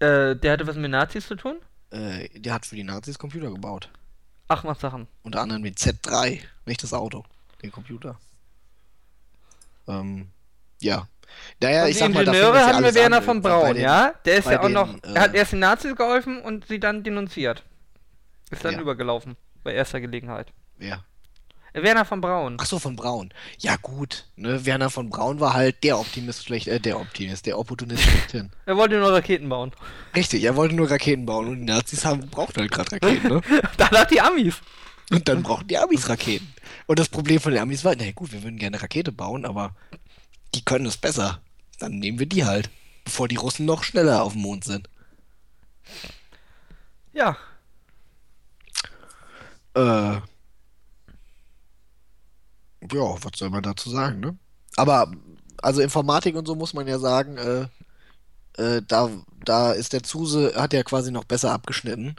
Äh, der hatte was mit Nazis zu tun?
Äh, der hat für die Nazis Computer gebaut.
Ach, was Sachen.
Unter anderem den Z3, nicht das Auto, den Computer. Ähm, ja. Naja, ich
sag mal, Ingenieure haben wir Werner von Braun, den, ja? Der ist ja auch den, noch, er hat äh, erst den Nazis geholfen und sie dann denunziert. Ist dann ja. übergelaufen, bei erster Gelegenheit.
Wer?
Werner von Braun.
Ach so, von Braun. Ja, gut. Ne? Werner von Braun war halt der Optimist schlecht, äh, der Optimist, der Opportunist
er wollte nur Raketen bauen.
Richtig, er wollte nur Raketen bauen und die Nazis haben, brauchten halt gerade Raketen, ne?
Danach die Amis.
Und dann brauchten die Amis Raketen. Und das Problem von den Amis war, na gut, wir würden gerne Rakete bauen, aber die können es besser. Dann nehmen wir die halt, bevor die Russen noch schneller auf dem Mond sind.
Ja.
Äh, ja, was soll man dazu sagen, ne? Aber, also Informatik und so muss man ja sagen, äh, äh, da, da ist der Zuse, hat ja quasi noch besser abgeschnitten.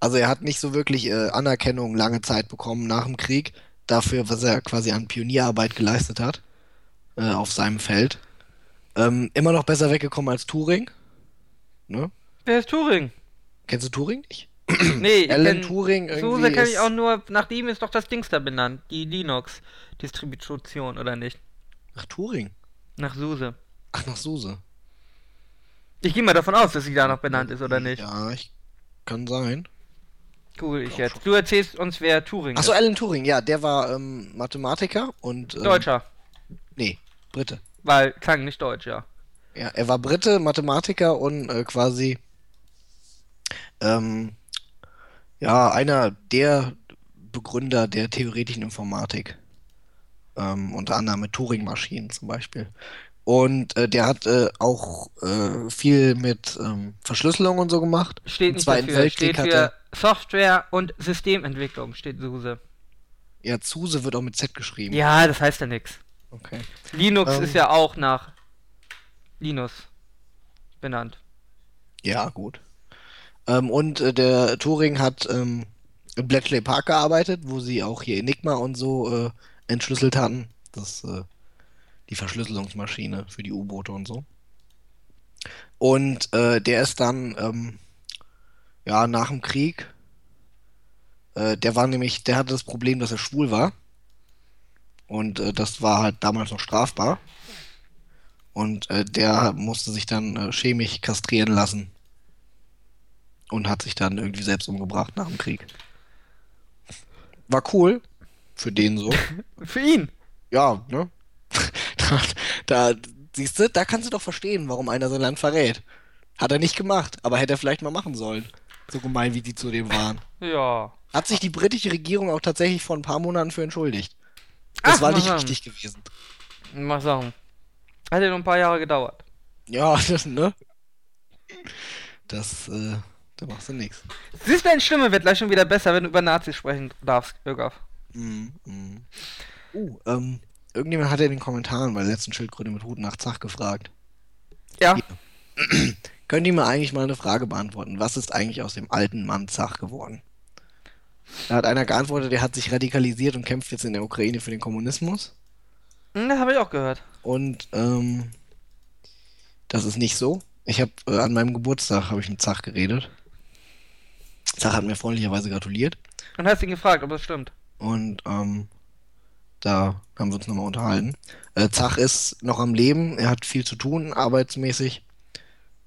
Also er hat nicht so wirklich äh, Anerkennung lange Zeit bekommen nach dem Krieg, dafür, was er quasi an Pionierarbeit geleistet hat, äh, auf seinem Feld. Ähm, immer noch besser weggekommen als Turing. Ne?
Wer ist Turing?
Kennst du Turing nicht?
nee,
Alan Turing irgendwie.
Suse kenne ich auch nur, nach ihm ist doch das Dings da benannt, die Linux-Distribution, oder nicht?
Nach Turing?
Nach Suse.
Ach, nach Suse.
Ich gehe mal davon aus, dass sie da noch benannt ist, oder nicht?
Ja, ich kann sein.
Cool, ich jetzt. Du erzählst uns, wer Turing
Achso, Alan Turing, ja, der war ähm, Mathematiker und. Ähm,
Deutscher.
Nee, Brite.
Weil klang nicht deutsch, ja.
Ja, er war Brite, Mathematiker und äh, quasi ähm, ja, einer der Begründer der theoretischen Informatik. Ähm, unter anderem mit Turing-Maschinen zum Beispiel. Und äh, der hat äh, auch äh, viel mit ähm, Verschlüsselung und so gemacht.
Steht nicht dafür. Weltkrieg steht für Software und Systementwicklung, steht SUSE.
Ja, SUSE wird auch mit Z geschrieben.
Ja, das heißt ja nichts.
Okay.
Linux ähm, ist ja auch nach Linus benannt.
Ja, gut. Ähm, und äh, der Turing hat ähm, in Bletchley Park gearbeitet, wo sie auch hier Enigma und so äh, entschlüsselt hatten. Das, äh, die Verschlüsselungsmaschine für die U-Boote und so. Und äh, der ist dann, ähm, ja, nach dem Krieg, äh, der war nämlich, der hatte das Problem, dass er schwul war. Und äh, das war halt damals noch strafbar. Und äh, der musste sich dann äh, chemisch kastrieren lassen und hat sich dann irgendwie selbst umgebracht nach dem Krieg. War cool. Für den so.
Für ihn.
Ja, ne? da, da, siehst du, da kannst du doch verstehen, warum einer sein Land verrät. Hat er nicht gemacht, aber hätte er vielleicht mal machen sollen. So gemein, wie die zu dem waren.
Ja.
Hat sich die britische Regierung auch tatsächlich vor ein paar Monaten für entschuldigt. Das Ach, war nicht richtig gewesen.
Mal sagen. Hat ja noch ein paar Jahre gedauert.
Ja, das, ne? Das, äh, da machst du nichts.
Siehst du, deine Stimme wird gleich schon wieder besser, wenn du über Nazis sprechen darfst, Irgaf.
Mm, mm. Uh, ähm, irgendjemand hat ja in den Kommentaren bei der letzten Schildkröte mit Hut nach Zach gefragt.
Ja.
Könnt ihr mir eigentlich mal eine Frage beantworten? Was ist eigentlich aus dem alten Mann Zach geworden? Da hat einer geantwortet, er hat sich radikalisiert und kämpft jetzt in der Ukraine für den Kommunismus.
Hm, Das habe ich auch gehört.
Und ähm, das ist nicht so. Ich habe äh, an meinem Geburtstag habe ich mit Zach geredet. Zach hat mir freundlicherweise gratuliert
Und hast ihn gefragt, ob das stimmt.
und ähm, da haben wir uns nochmal unterhalten. Äh, Zach ist noch am Leben, er hat viel zu tun, arbeitsmäßig.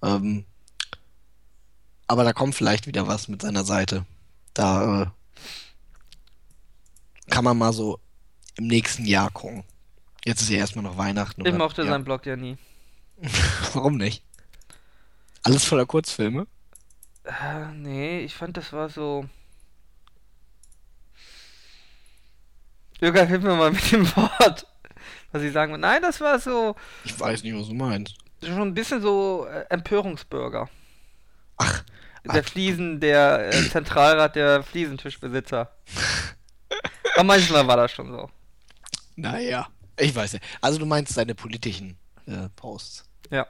Ähm, aber da kommt vielleicht wieder was mit seiner Seite. Da äh, kann man mal so im nächsten Jahr gucken. Jetzt ist ja erstmal noch Weihnachten.
Ich
oder-
mochte
ja.
seinen Blog ja nie.
Warum nicht? Alles voller Kurzfilme?
Äh, nee, ich fand, das war so. Irgaf, hilf mir mal mit dem Wort. Was ich sagen will. Nein, das war so.
Ich weiß nicht, was du meinst.
Schon ein bisschen so äh, Empörungsbürger.
Ach,
Der Fliesen, der äh, Zentralrat der Fliesentischbesitzer. Aber manchmal war das schon so.
naja. Ich weiß nicht. Also du meinst seine politischen äh, Posts.
Ja.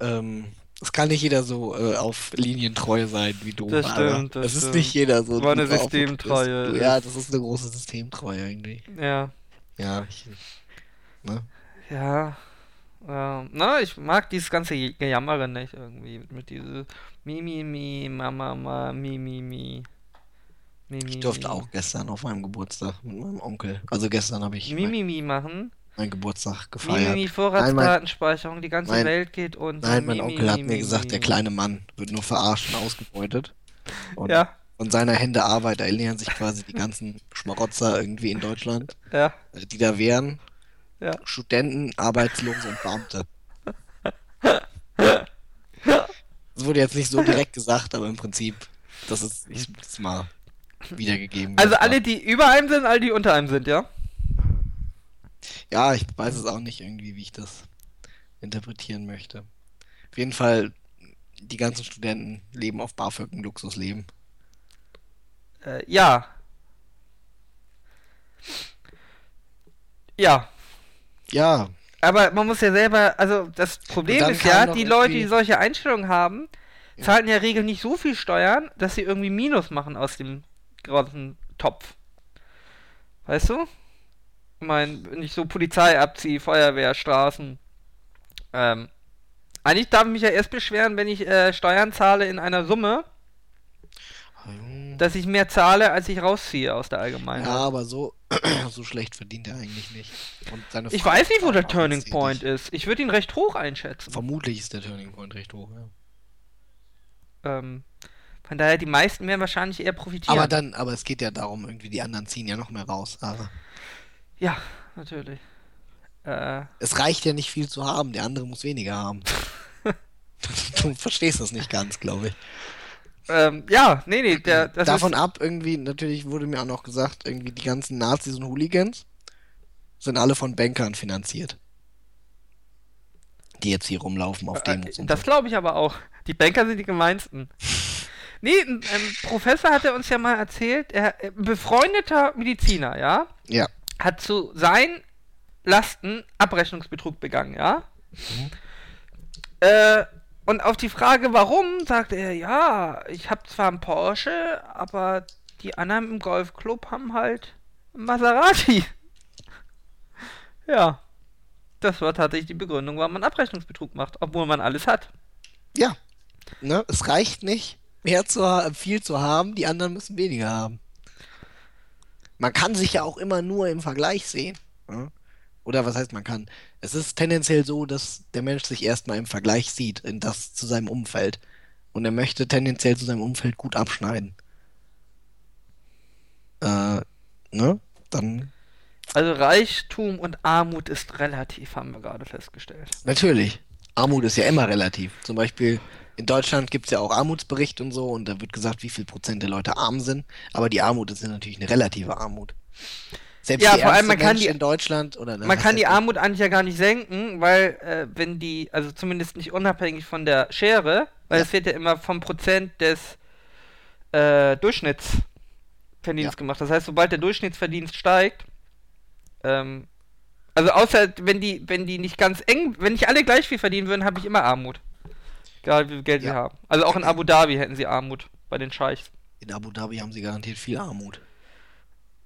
Ähm, es kann nicht jeder so äh, auf Linientreue sein wie du.
Das stimmt, das
Es ist
stimmt.
nicht jeder so.
War eine. Systemtreue.
Das, ja, das ist eine große Systemtreue irgendwie.
Ja.
Ja, ich, ne?
Ja. Ja. Na, ich mag dieses ganze Ge- Gejammere nicht irgendwie. Mit, mit diese Mi, Mi, Mi, Mama, Ma, Mi, Mi, Mi. Mi,
Ich durfte
Mi.
auch gestern auf meinem Geburtstag mit meinem Onkel. Also gestern habe ich
Mi,
mein,
Mi, Mi machen.
meinen Geburtstag gefeiert.
Mi, Vorratsdatenspeicherung. Die ganze
mein-
Welt geht unter.
Nein, mein Onkel hat
Mi,
mir
Mi,
gesagt, der kleine Mann wird nur verarscht und ausgebeutet. Und
Ja,
von seiner Hände Arbeit erinnern sich quasi die ganzen Schmarotzer irgendwie in Deutschland,
ja.
äh, die da wären.
Ja.
Studenten, Arbeitslose und Beamte. Das wurde jetzt nicht so direkt gesagt, aber im Prinzip, das ist, ich das mal wiedergegeben.
Also
es war.
alle, die über einem sind, alle, die unter einem sind, ja?
Ja, ich weiß es auch nicht irgendwie, wie ich das interpretieren möchte. Auf jeden Fall, die ganzen Studenten leben auf BAföG ein Luxusleben.
Äh, ja. Ja.
Ja,
Aber man muss ja selber, also das Problem ist ja, die Leute, die solche Einstellungen haben,
Ja.
zahlen in der Regel nicht so viel Steuern, dass sie irgendwie Minus machen aus dem großen Topf. Weißt du? Ich meine, wenn ich so Polizei abziehe, Feuerwehr, Straßen. Ähm, eigentlich darf ich mich ja erst beschweren, wenn ich äh, Steuern zahle in einer Summe, dass ich mehr zahle, als ich rausziehe aus der Allgemeinheit.
Ja, aber so, so schlecht verdient er eigentlich nicht. Und seine
Ich weiß nicht, wo der Turning. Point ist. Ich würde ihn recht hoch einschätzen.
Vermutlich ist der Turning Point recht hoch, ja.
Ähm, von daher, die meisten werden wahrscheinlich eher profitieren.
Aber dann, aber es geht ja darum, irgendwie die anderen ziehen ja noch mehr raus. Aber
Ja, natürlich. Äh,
es reicht ja nicht viel zu haben, der andere muss weniger haben. du verstehst das nicht ganz, glaube ich.
ähm, ja, nee, nee, der,
Davon
ist,
ab, irgendwie, natürlich wurde mir auch noch gesagt, irgendwie die ganzen Nazis und Hooligans sind alle von Bankern finanziert. Die jetzt hier rumlaufen auf Demos
äh,
und
das glaube ich aber auch. Die Banker sind die gemeinsten. Nee, ein, ein Professor hat er uns ja mal erzählt, er, ein befreundeter Mediziner, ja,
Ja.
hat zu seinen Lasten Abrechnungsbetrug begangen, ja.
Mhm.
Äh, und auf die Frage, warum, sagte er, ja, ich habe zwar einen Porsche, aber die anderen im Golfclub haben halt einen Maserati. Ja. Das war tatsächlich die Begründung, warum man Abrechnungsbetrug macht, obwohl man alles hat.
Ja. Ne? Es reicht nicht, mehr zu ha- viel zu haben, die anderen müssen weniger haben. Man kann sich ja auch immer nur im Vergleich sehen. Ne? Oder was heißt man kann? Es ist tendenziell so, dass der Mensch sich erstmal im Vergleich sieht, in das zu seinem Umfeld. Und er möchte tendenziell zu seinem Umfeld gut abschneiden. Äh, ne? Dann,
Also Reichtum und Armut ist relativ, haben wir gerade festgestellt.
natürlich. Armut ist ja immer relativ. Zum Beispiel in Deutschland gibt es ja auch Armutsbericht und so und da wird gesagt, wie viel Prozent der Leute arm sind. Aber die Armut ist ja natürlich eine relative Armut. Selbst
Ja, vor allem, man kann
Mensch
die-
in Deutschland oder
Man kann die Armut eigentlich ja gar nicht senken, weil äh, wenn die, also zumindest nicht unabhängig von der Schere, weil
Ja.
es wird ja immer vom Prozent des äh, Durchschnittsverdienstes
Ja.
gemacht. Das heißt, sobald der Durchschnittsverdienst steigt, ähm, also außer wenn die, wenn die nicht ganz eng, wenn nicht alle gleich viel verdienen würden, habe ich immer Armut. Egal wie viel Geld sie
Ja.
haben. Also auch in Abu Dhabi hätten sie Armut bei den Scheichs.
In Abu Dhabi haben sie garantiert viel Armut.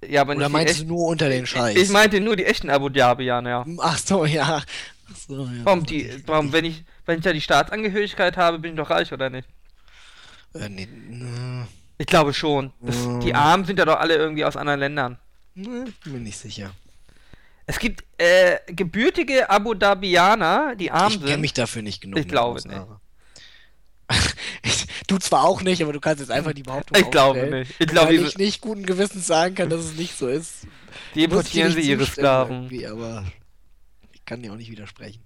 Ja, aber
Oder meinst du nur unter den Scheiß?
Ich meinte nur die echten Abu Dhabianer, ja.
Ach so, ja. Ach so, ja.
Warum die, warum, wenn ich, wenn ich ja die Staatsangehörigkeit habe, bin ich doch reich, oder nicht?
Äh, nee, nee,
Ich glaube schon. Das,
Mm.
Die Armen sind ja doch alle irgendwie aus anderen Ländern.
nee, bin mir nicht sicher.
Es gibt äh, gebürtige Abu Dhabianer, die arm
ich kenne
sind.
mich dafür nicht genug.
Ich glaube
aus,
nicht.
aber- Ich- du zwar auch nicht, aber du kannst jetzt einfach die Behauptung
Ich glaube nicht. Ich glaube,
ich nicht guten Gewissens sagen kann, dass es nicht so ist. Nicht
sie ihre Sklaven.
irgendwie, Aber ich kann dir auch nicht widersprechen.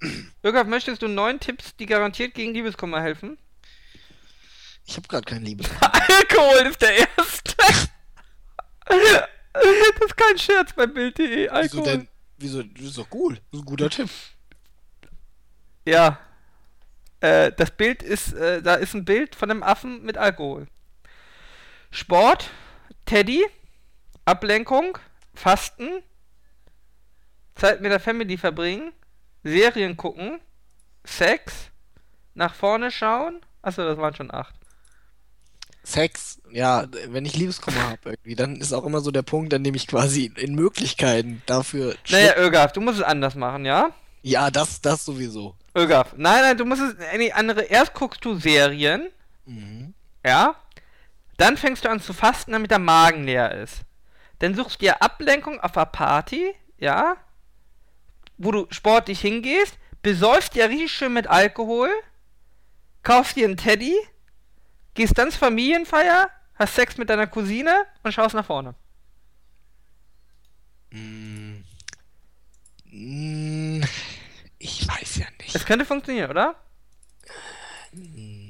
Irgaf, möchtest du neun Tipps, die garantiert gegen Liebeskummer helfen?
Ich habe gerade keine Liebe.
Alkohol ist der erste. das ist kein Scherz bei Bild.de.
Wieso
Alkohol.
denn? Wieso? Das ist doch cool. Das ist ein guter Tipp.
Ja. Äh, das Bild ist, äh, da ist ein Bild von einem Affen mit Alkohol. Sport, Teddy, Ablenkung, Fasten, Zeit mit der Family verbringen, Serien gucken, Sex, nach vorne schauen. Achso, das waren schon acht.
Sex, ja, wenn ich Liebeskummer habe irgendwie, dann ist auch immer so der Punkt, an dem ich quasi in Möglichkeiten dafür.
Naja, Ögaf, du musst es anders machen, ja?
Ja, das, das sowieso.
Ögaf. Nein, nein, du musst es. Nee, andere. Erst guckst du Serien,
Mhm.
ja? Dann fängst du an zu fasten, damit der Magen leer ist. Dann suchst du dir Ablenkung auf einer Party, ja? Wo du sportlich hingehst, besäufst dir richtig schön mit Alkohol, kaufst dir einen Teddy, gehst dann zur Familienfeier, hast Sex mit deiner Cousine und schaust nach vorne.
Mm. Mm, Ich weiß ja nicht.
Es könnte funktionieren, oder?
Mm.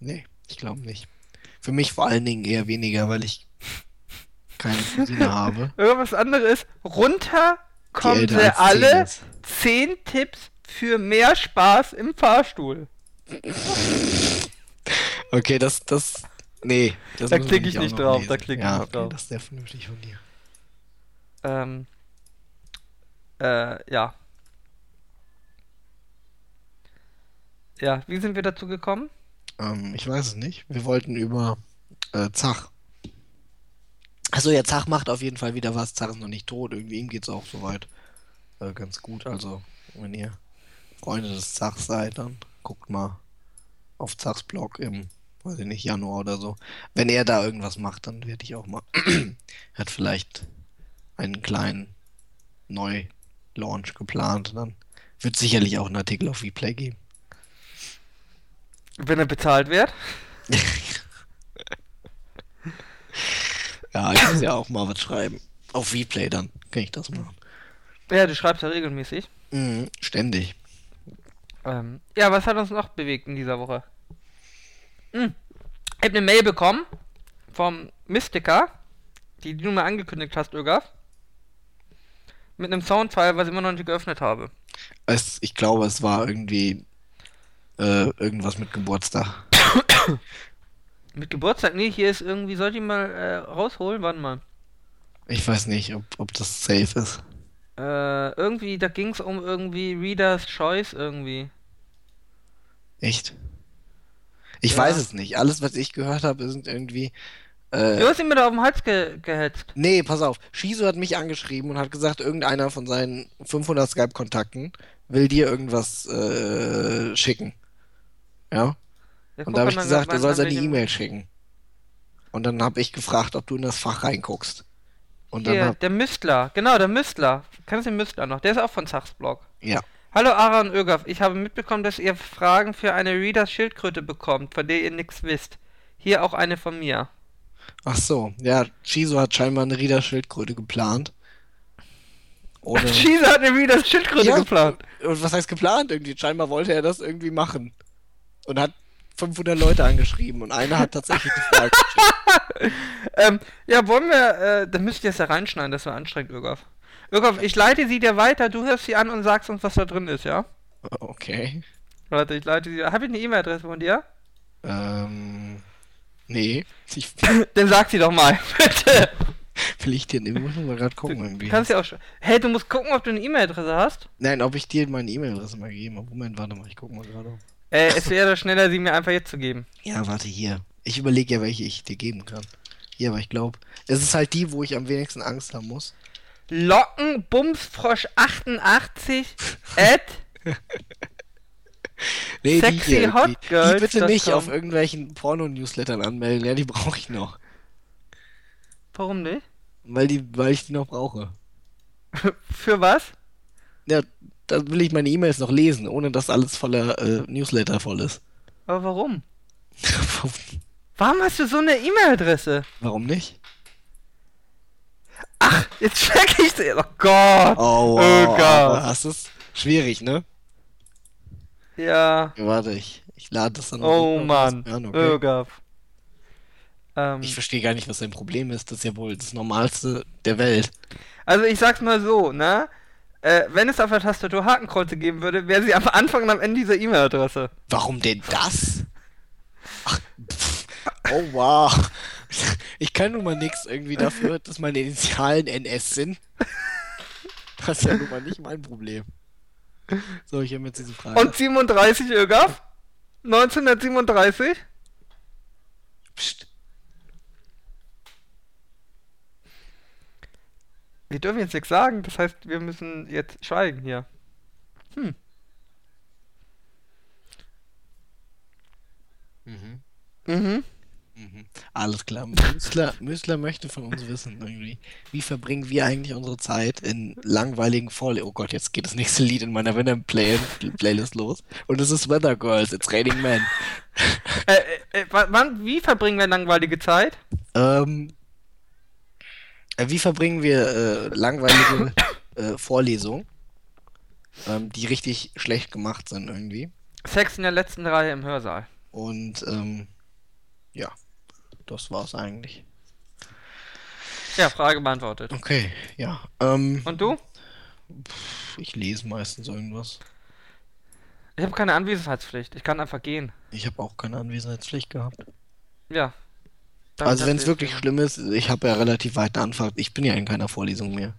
Nee, ich glaube nicht. Für mich vor allen Dingen eher weniger, weil ich keine Cousine habe.
Irgendwas anderes. Runter kommen sie
zehn
alle. 10 Tipps für mehr Spaß im Fahrstuhl.
Okay, das, das, nee. Das
Da
müssen
klick
wir
ich nicht drauf,
lesen.
da klick ich
ja,
nicht
okay,
drauf.
Das ist sehr vernünftig von dir.
Ähm, äh, ja. Ja, wie sind wir dazu gekommen?
Ähm, ich weiß es nicht. Wir wollten über äh, Zach. Achso, ja, Zach macht auf jeden Fall wieder was. Zach ist noch nicht tot. Irgendwie ihm geht's auch soweit äh, ganz gut. Also, wenn ihr Freunde des Zachs seid, dann guckt mal auf Zachs Blog im, weiß ich nicht, Januar oder so. Wenn er da irgendwas macht, dann werde ich auch mal. Er hat vielleicht einen kleinen Neu-Launch geplant. Dann wird sicherlich auch einen Artikel auf Vplay geben.
Wenn er bezahlt wird?
Ja, ich muss ja auch mal was schreiben. Auf Vplay dann kann ich das machen.
Ja, du schreibst ja regelmäßig.
Mhm, ständig.
Ähm, ja, was hat uns noch bewegt in dieser Woche? Hm. Ich habe eine Mail bekommen vom Mystiker, die, du mir angekündigt hast, Ögaf. Mit einem Soundfile, was ich immer noch nicht geöffnet habe.
Es, ich glaube, es war irgendwie äh, irgendwas mit Geburtstag.
Mit Geburtstag? Nee, hier ist irgendwie, soll ich mal äh, rausholen? Warte mal.
Ich weiß nicht, ob, ob das safe ist.
Äh, irgendwie, da ging es um irgendwie Reader's Choice irgendwie.
Echt? Ich
Ja.
weiß es nicht. Alles, was ich gehört habe, sind irgendwie. Äh,
Du hast ihn mir da auf den Hals ge gehetzt.
nee, pass auf. Shizu hat mich angeschrieben und hat gesagt, irgendeiner von seinen 500 Skype-Kontakten will dir irgendwas äh, schicken. Ja?
Ja,
Und da habe ich
dann-
gesagt, er soll seine E-Mail schicken. Und dann habe ich gefragt, ob du in das Fach reinguckst. Und dann
Hier,
hab,
der Müstler. Genau, der Müstler. Kennst du den Müstler noch? Der ist auch von Zachs Blog.
ja.
Hallo Aaron Ögaf, ich habe mitbekommen, dass ihr Fragen für eine Readers Schildkröte bekommt, von der ihr nichts wisst. Hier auch eine von mir.
Ach so, ja, Shizu hat scheinbar eine Rieder-Schildkröte geplant. Ohne.
Schieße hat eine Readers Schildkröte
Ja,
geplant.
Und was heißt geplant irgendwie? Scheinbar wollte er das irgendwie machen. Und hat 500 Leute angeschrieben und einer hat tatsächlich die Frage
ähm, ja, wollen wir, äh, dann müsst ihr es ja reinschneiden, das war anstrengend, Irgov. Irgov, ich leite sie dir weiter, du hörst sie an und sagst uns, was da drin ist, ja?
Okay.
Warte, ich leite sie. Habe ich eine E-Mail-Adresse von dir?
Ähm. Nee. Ich,
Dann sag sie doch mal, bitte.
will ich dir. Ich muss mal gerade gucken irgendwie.
Kannst ja auch schon. Hey, du musst gucken, ob du eine E-Mail-Adresse hast.
Nein, ob ich dir meine E-Mail-Adresse mal gegeben habe. Moment, warte mal, ich guck mal gerade.
Äh, es wäre schneller, sie mir einfach jetzt zu geben.
Ja, warte hier. Ich überlege ja, welche ich dir geben kann. Ja, aber ich glaube, es ist halt die, wo ich am wenigsten Angst haben muss.
Lockenbumsfrosch88 at
Nee,
Sexy
die, hier,
Hot
die, die
Girls
bitte
dot
nicht auf irgendwelchen Porno-Newslettern anmelden. Ja, die brauche ich noch.
Warum nicht?
Weil, die, weil ich die noch brauche.
Für was?
Ja, da will ich meine E-Mails noch lesen, ohne dass alles voller äh, Newsletter voll ist.
Aber warum? Warum hast du so eine E-Mail-Adresse?
Warum nicht?
Ach, jetzt check ich sie. Oh Gott.
Oh,
Oh
wow,
Gott.
aber das ist schwierig, ne?
Ja.
Ja, warte, ich, ich lade das dann
Oh
noch
Mann.
an, okay?
Irgaf. Ähm,
Ich verstehe gar nicht, was dein Problem ist. Das ist ja wohl das Normalste der Welt.
also ich sag's mal so, ne? Äh, wenn es auf der Tastatur Hakenkreuze geben würde, wäre sie am Anfang und am Ende dieser E-Mail-Adresse.
Warum denn das? Ach, pff, oh wow. Ich kann nun mal nichts irgendwie dafür, dass meine Initialen NS sind. Das ist ja nun mal nicht mein Problem. So, ich habe jetzt diese Frage.
Und 37, Irgaf? 1937?
Psst.
Wir dürfen jetzt nichts sagen, das heißt, wir müssen jetzt schweigen hier. Hm.
Mhm.
Mhm.
Mhm. Alles klar. Müsler, Müsler möchte von uns wissen, irgendwie, wie verbringen wir eigentlich unsere Zeit in langweiligen Voll... Oh Gott, jetzt geht das nächste Lied in meiner Venom Play Playlist los. Und es ist Weather Girls, It's Raining Men.
Äh, äh, äh, wa- wann, wie verbringen wir langweilige Zeit?
Ähm, äh, wie verbringen wir äh, langweilige äh, Vorlesungen, ähm, die richtig schlecht gemacht sind irgendwie?
Sex in der letzten Reihe im Hörsaal.
Und ähm, ja, das war's eigentlich.
Ja, Frage beantwortet.
Okay, ja. Ähm,
Und du?
ich lese meistens irgendwas.
Ich habe keine Anwesenheitspflicht. Ich kann einfach gehen.
Ich habe auch keine Anwesenheitspflicht gehabt.
Ja.
Also wenn es wirklich
sie-
schlimm ist, ich habe ja relativ weite Anfahrt. Ich bin ja in keiner Vorlesung mehr.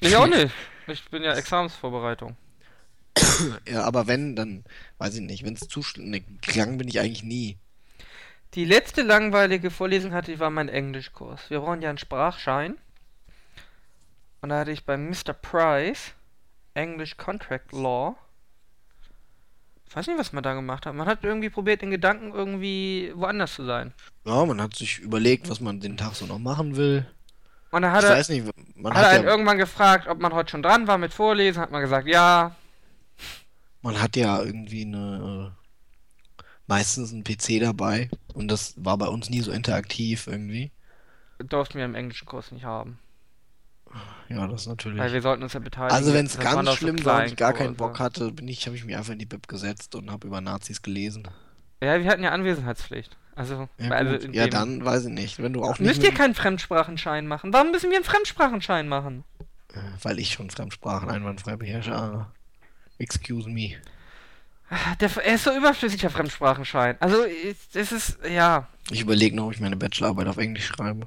Ich auch nicht. Ich bin ja Examensvorbereitung.
Ja, aber wenn, dann weiß ich nicht. Wenn es zu schlimm, gegangen bin ich eigentlich nie.
Die letzte langweilige Vorlesung hatte ich war mein Englischkurs. Wir brauchen ja einen Sprachschein. Und da hatte ich bei Mr. Price English Contract Law. Ich weiß nicht, was man da gemacht hat. Man hat irgendwie probiert, in Gedanken irgendwie woanders zu sein.
Ja, man hat sich überlegt, was man den Tag so noch machen will.
Und dann hat
ich
er,
weiß nicht, man
hat er
hat
einen
ja,
irgendwann gefragt, ob man heute schon dran war mit Vorlesen. Hat man gesagt, ja.
man hat ja irgendwie eine, äh, meistens einen PC dabei. Und das war bei uns nie so interaktiv irgendwie.
Durften wir im englischen Kurs nicht haben.
Ja, das natürlich.
Weil wir sollten uns ja beteiligen.
Also wenn es ganz
so
schlimm war und ich gar keinen. Bock hatte, bin ich, habe ich mich einfach in die Bib gesetzt und habe über Nazis gelesen.
Ja, wir hatten ja Anwesenheitspflicht. Also,
Ja,
also
ja dann weiß ich nicht. Wenn du auch nicht
Müsst ihr
mit-
keinen Fremdsprachenschein machen? Warum müssen wir einen Fremdsprachenschein machen?
Äh, Weil ich schon Fremdsprachen einwandfrei beherrsche. Excuse me.
Der, er ist so überflüssig, der Fremdsprachenschein. Also, es es ist, ja,
Ich überlege noch, ob ich meine Bachelorarbeit auf Englisch schreibe.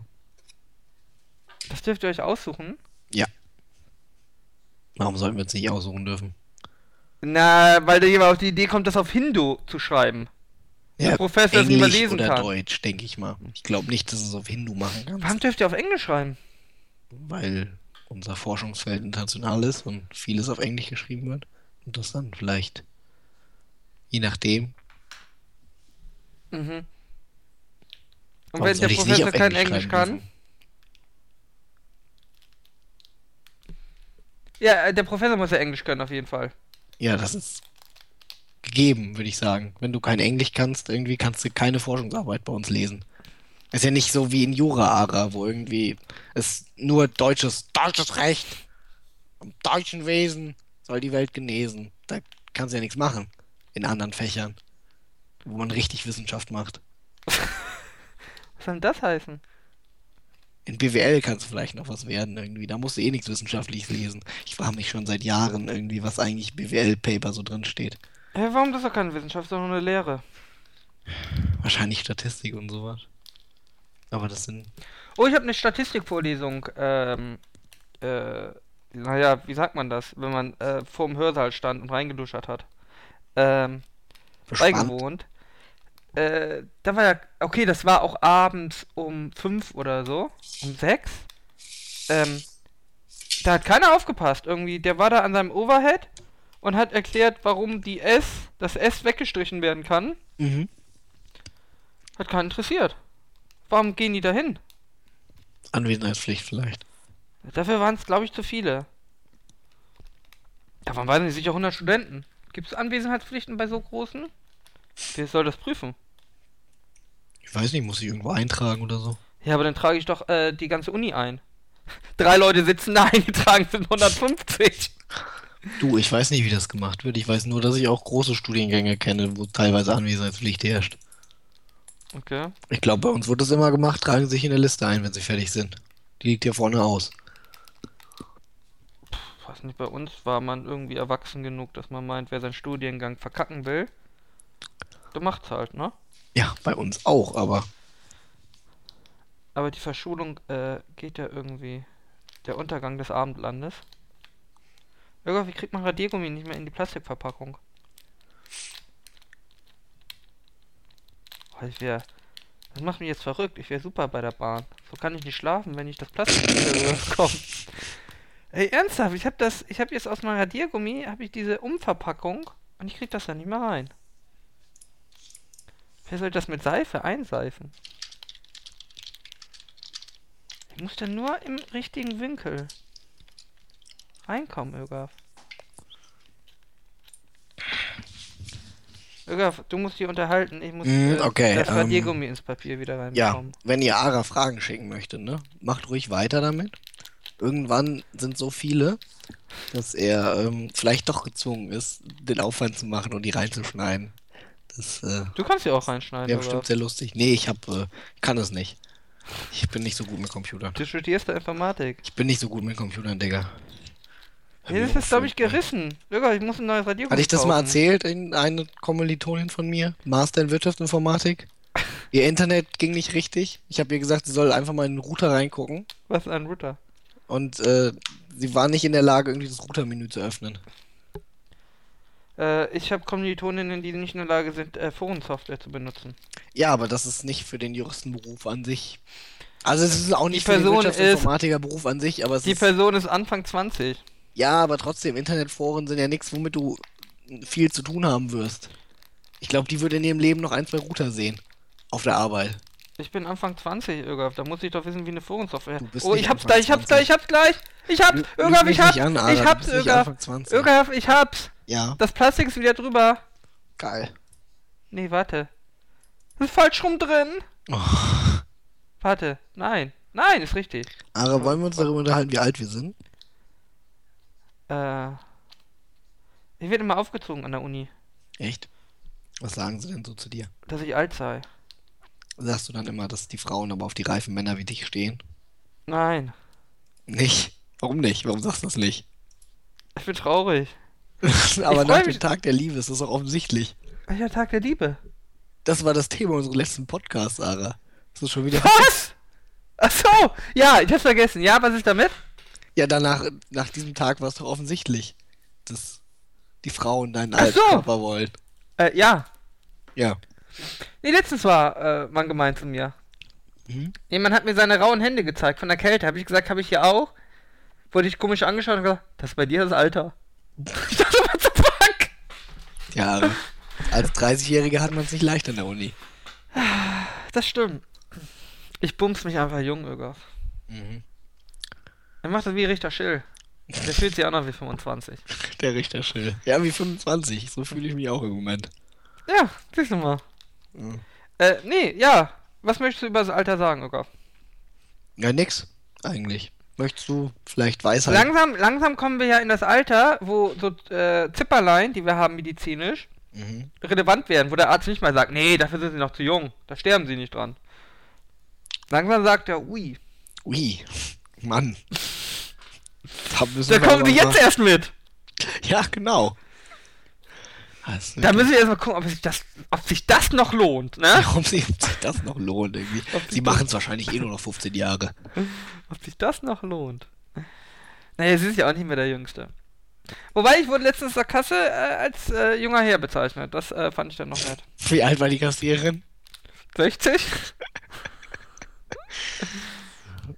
das dürft ihr euch aussuchen.
Warum sollten wir uns nicht aussuchen dürfen?
Na, weil der jemand auf die Idee kommt, das auf Hindu zu schreiben. Der Professor es
Englisch
lesen
oder
kann.
Deutsch, denke ich mal. Ich glaube nicht, dass es auf Hindu machen
Warum
kannst,
dürft ihr auf Englisch schreiben?
weil unser Forschungsfeld international ist und vieles auf Englisch geschrieben wird. Und das dann vielleicht, je nachdem,
Mhm. Und
warum
wenn der Professor kein
Englisch
Englisch kann? Ja, äh, der Professor muss ja Englisch können, auf jeden Fall.
Ja, das ist gegeben, würde ich sagen. Wenn du kein Englisch kannst, irgendwie kannst du keine Forschungsarbeit bei uns lesen. Ist ja nicht so wie in Jura-Ara, wo irgendwie es nur deutsches, deutsches Recht im deutschen Wesen soll die Welt genesen. Da kannst du ja nichts machen in anderen Fächern. wo man richtig Wissenschaft macht.
Was soll denn das heißen?
In BWL kannst du vielleicht noch was werden irgendwie. Da musst du eh nichts Wissenschaftliches lesen. Ich frage mich schon seit Jahren irgendwie, was eigentlich BWL-Paper so drin steht.
Hä, warum das doch keine Wissenschaft, sondern eine Lehre?
Wahrscheinlich Statistik und sowas. Aber das sind.
Oh, ich habe eine Statistikvorlesung, ähm, äh, naja, wie sagt man das, wenn man äh, vor dem Hörsaal stand und reingeduschert hat? Ähm, beigewohnt. Äh, da war ja, okay, das war auch abends um 5 oder so, um 6. Ähm, da hat keiner aufgepasst. Irgendwie, der war da an seinem Overhead und hat erklärt, warum die S, das S weggestrichen werden kann.
Mhm.
Hat keinen interessiert. Warum gehen die da hin?
Anwesenheitspflicht vielleicht.
Dafür waren es, glaube ich, zu viele. Davon waren sicher 100 Studenten. Gibt es Anwesenheitspflichten bei so großen? Wer soll das prüfen?
Ich weiß nicht, muss ich irgendwo eintragen oder so?
Ja, aber dann trage ich doch äh, die ganze Uni ein. Drei Leute sitzen da eingetragen, sind 150.
Du, ich weiß nicht, wie das gemacht wird. Ich weiß nur, dass ich auch große Studiengänge kenne, wo teilweise Anwesenheitspflicht herrscht.
Okay.
Ich glaube, bei uns wird das immer gemacht, tragen sich in der Liste ein, wenn sie fertig sind. Die liegt hier vorne aus.
Weiß nicht, bei uns war man irgendwie erwachsen genug, dass man meint, wer seinen Studiengang verkacken will, der macht's halt, ne?
Ja, bei uns auch, aber
Aber die Verschulung äh, geht ja irgendwie. Der Untergang des Abendlandes. Irgendwann, wie kriegt man Radiergummi nicht mehr in die Plastikverpackung? Oh, ich wär, das macht mich jetzt verrückt. Ich wäre super bei der Bahn. So kann ich nicht schlafen, wenn ich das Plastik bekomme. Ey, ernsthaft, ich habe das, ich habe jetzt aus meinem Radiergummi, habe ich diese Umverpackung und ich krieg das da nicht mehr rein. Wer soll das mit Seife einseifen? Ich muss dann nur im richtigen Winkel reinkommen, Ögaf. Ögaf, du musst dich unterhalten. Ich muss
Mm,
äh,
okay,
das
ähm,
Radiergummi ins Papier wieder
ja,
reinbekommen.
wenn ihr Ara Fragen schicken möchtet, ne? Macht ruhig weiter damit. Irgendwann sind so viele, dass er ähm, vielleicht doch gezwungen ist, den Aufwand zu machen und die reinzuschneiden. Das äh,
Du kannst sie auch reinschneiden, Ögaf.
bestimmt sehr lustig. Nee, ich hab, äh, kann es nicht. Ich bin nicht so gut mit Computern.
Du studierst da Informatik.
Ich bin nicht so gut mit Computern, Digga.
Das ist, glaube ich, gerissen. Ögaf, ich muss ein neues Radiergummi
Hatte ich das mal erzählt in eine Kommilitonin von mir? Master in Wirtschaftsinformatik? Ihr Internet ging nicht richtig. Ich habe ihr gesagt, sie soll einfach mal in den Router reingucken.
Was ein Router.
Und äh, sie war nicht in der Lage, irgendwie das Routermenü zu öffnen.
Äh, ich habe Kommilitoninnen, die nicht in der Lage sind, äh, Forensoftware zu benutzen.
Ja, aber das ist nicht für den Juristenberuf an sich. Also es ist auch nicht
Die
für den
Person
Wirtschaftsinformatiker-Beruf an sich, aber es
Die
ist...
Person ist Anfang 20.
Ja, aber trotzdem, Internetforen sind ja nichts, womit du viel zu tun haben wirst. Ich glaube, die würde in ihrem Leben noch ein, zwei Router sehen. Auf der Arbeit.
Ich bin Anfang 20, Ögaf. Da muss ich doch wissen, wie eine Forensoftware. Oh, ich hab's
Anfang
gleich, ich hab's
20.
gleich, ich hab's gleich. Ich hab's.
Mich
ich hab's.
an,
ich hab's,
20.
Ögaf, ich hab's.
Ja,
Das Plastik ist wieder drüber.
geil.
Nee, warte. Das ist falsch rum drin.
Oh.
Warte. Nein. Nein, ist richtig.
Ara, wollen wir uns darüber unterhalten, wie alt wir sind?
Äh. Ich werde immer aufgezogen an der Uni,
Echt? Was sagen sie denn so zu dir?
dass ich alt sei.
Sagst du dann immer, dass die Frauen aber auf die reifen Männer wie dich stehen?
Nein.
Nicht? Warum nicht? Warum sagst du das nicht?
Ich bin traurig.
aber nach dem Tag der Liebe ist das doch offensichtlich.
Welcher Tag der Liebe?
Das war das Thema unseres letzten Podcasts, Ara. Das ist schon wieder.
Was? Ach so. Ja, ich hab's vergessen. Ja, was ist damit?
Ja, danach, nach diesem Tag war es doch offensichtlich, dass die Frauen deinen alten
so.
Körper wollen.
Äh, ja.
Ja.
Nee, letztens war äh, man gemeint zu mir.
Mhm.
Jemand hat mir seine rauen Hände gezeigt von der Kälte. Habe ich gesagt, habe ich hier auch? Wurde ich komisch angeschaut und gesagt, das ist bei dir das Alter. Ich dachte, what the fuck?
Ja. Als 30-Jähriger hat man es nicht leicht an der Uni.
Das stimmt. Ich bums mich einfach jung, Ögaf.
Mhm.
Er macht das wie Richter Schill. Der fühlt sich auch noch wie 25.
Der Richter Schill. Ja, wie 25. So fühle ich mich auch im Moment.
Ja, siehst du mal.
Mhm.
Äh, nee, ja. Was möchtest du über das Alter sagen, Ögaf?
Ja, nix. Eigentlich. Möchtest du vielleicht Weisheit?
Langsam, langsam kommen wir ja in das Alter, wo so äh, Zipperlein, die wir haben medizinisch,
Mhm.
relevant werden, wo der Arzt nicht mal sagt, nee, dafür sind sie noch zu jung, da sterben sie nicht dran. Langsam sagt er, ui,
Ui, Mann. Da,
da kommen sie jetzt erst mit.
Ja, genau.
Da müssen wir erstmal gucken, ob sich das, ob sich das noch lohnt, ne?
Warum sich das noch lohnt irgendwie. Sie machen es wahrscheinlich eh nur noch 15 Jahre.
Ob sich das noch lohnt. Naja, sie ist ja auch nicht mehr der Jüngste. Wobei, ich wurde letztens der Kasse äh, als äh, junger Herr bezeichnet. Das äh, fand ich dann noch nett.
Wie alt war die Kassiererin?
60?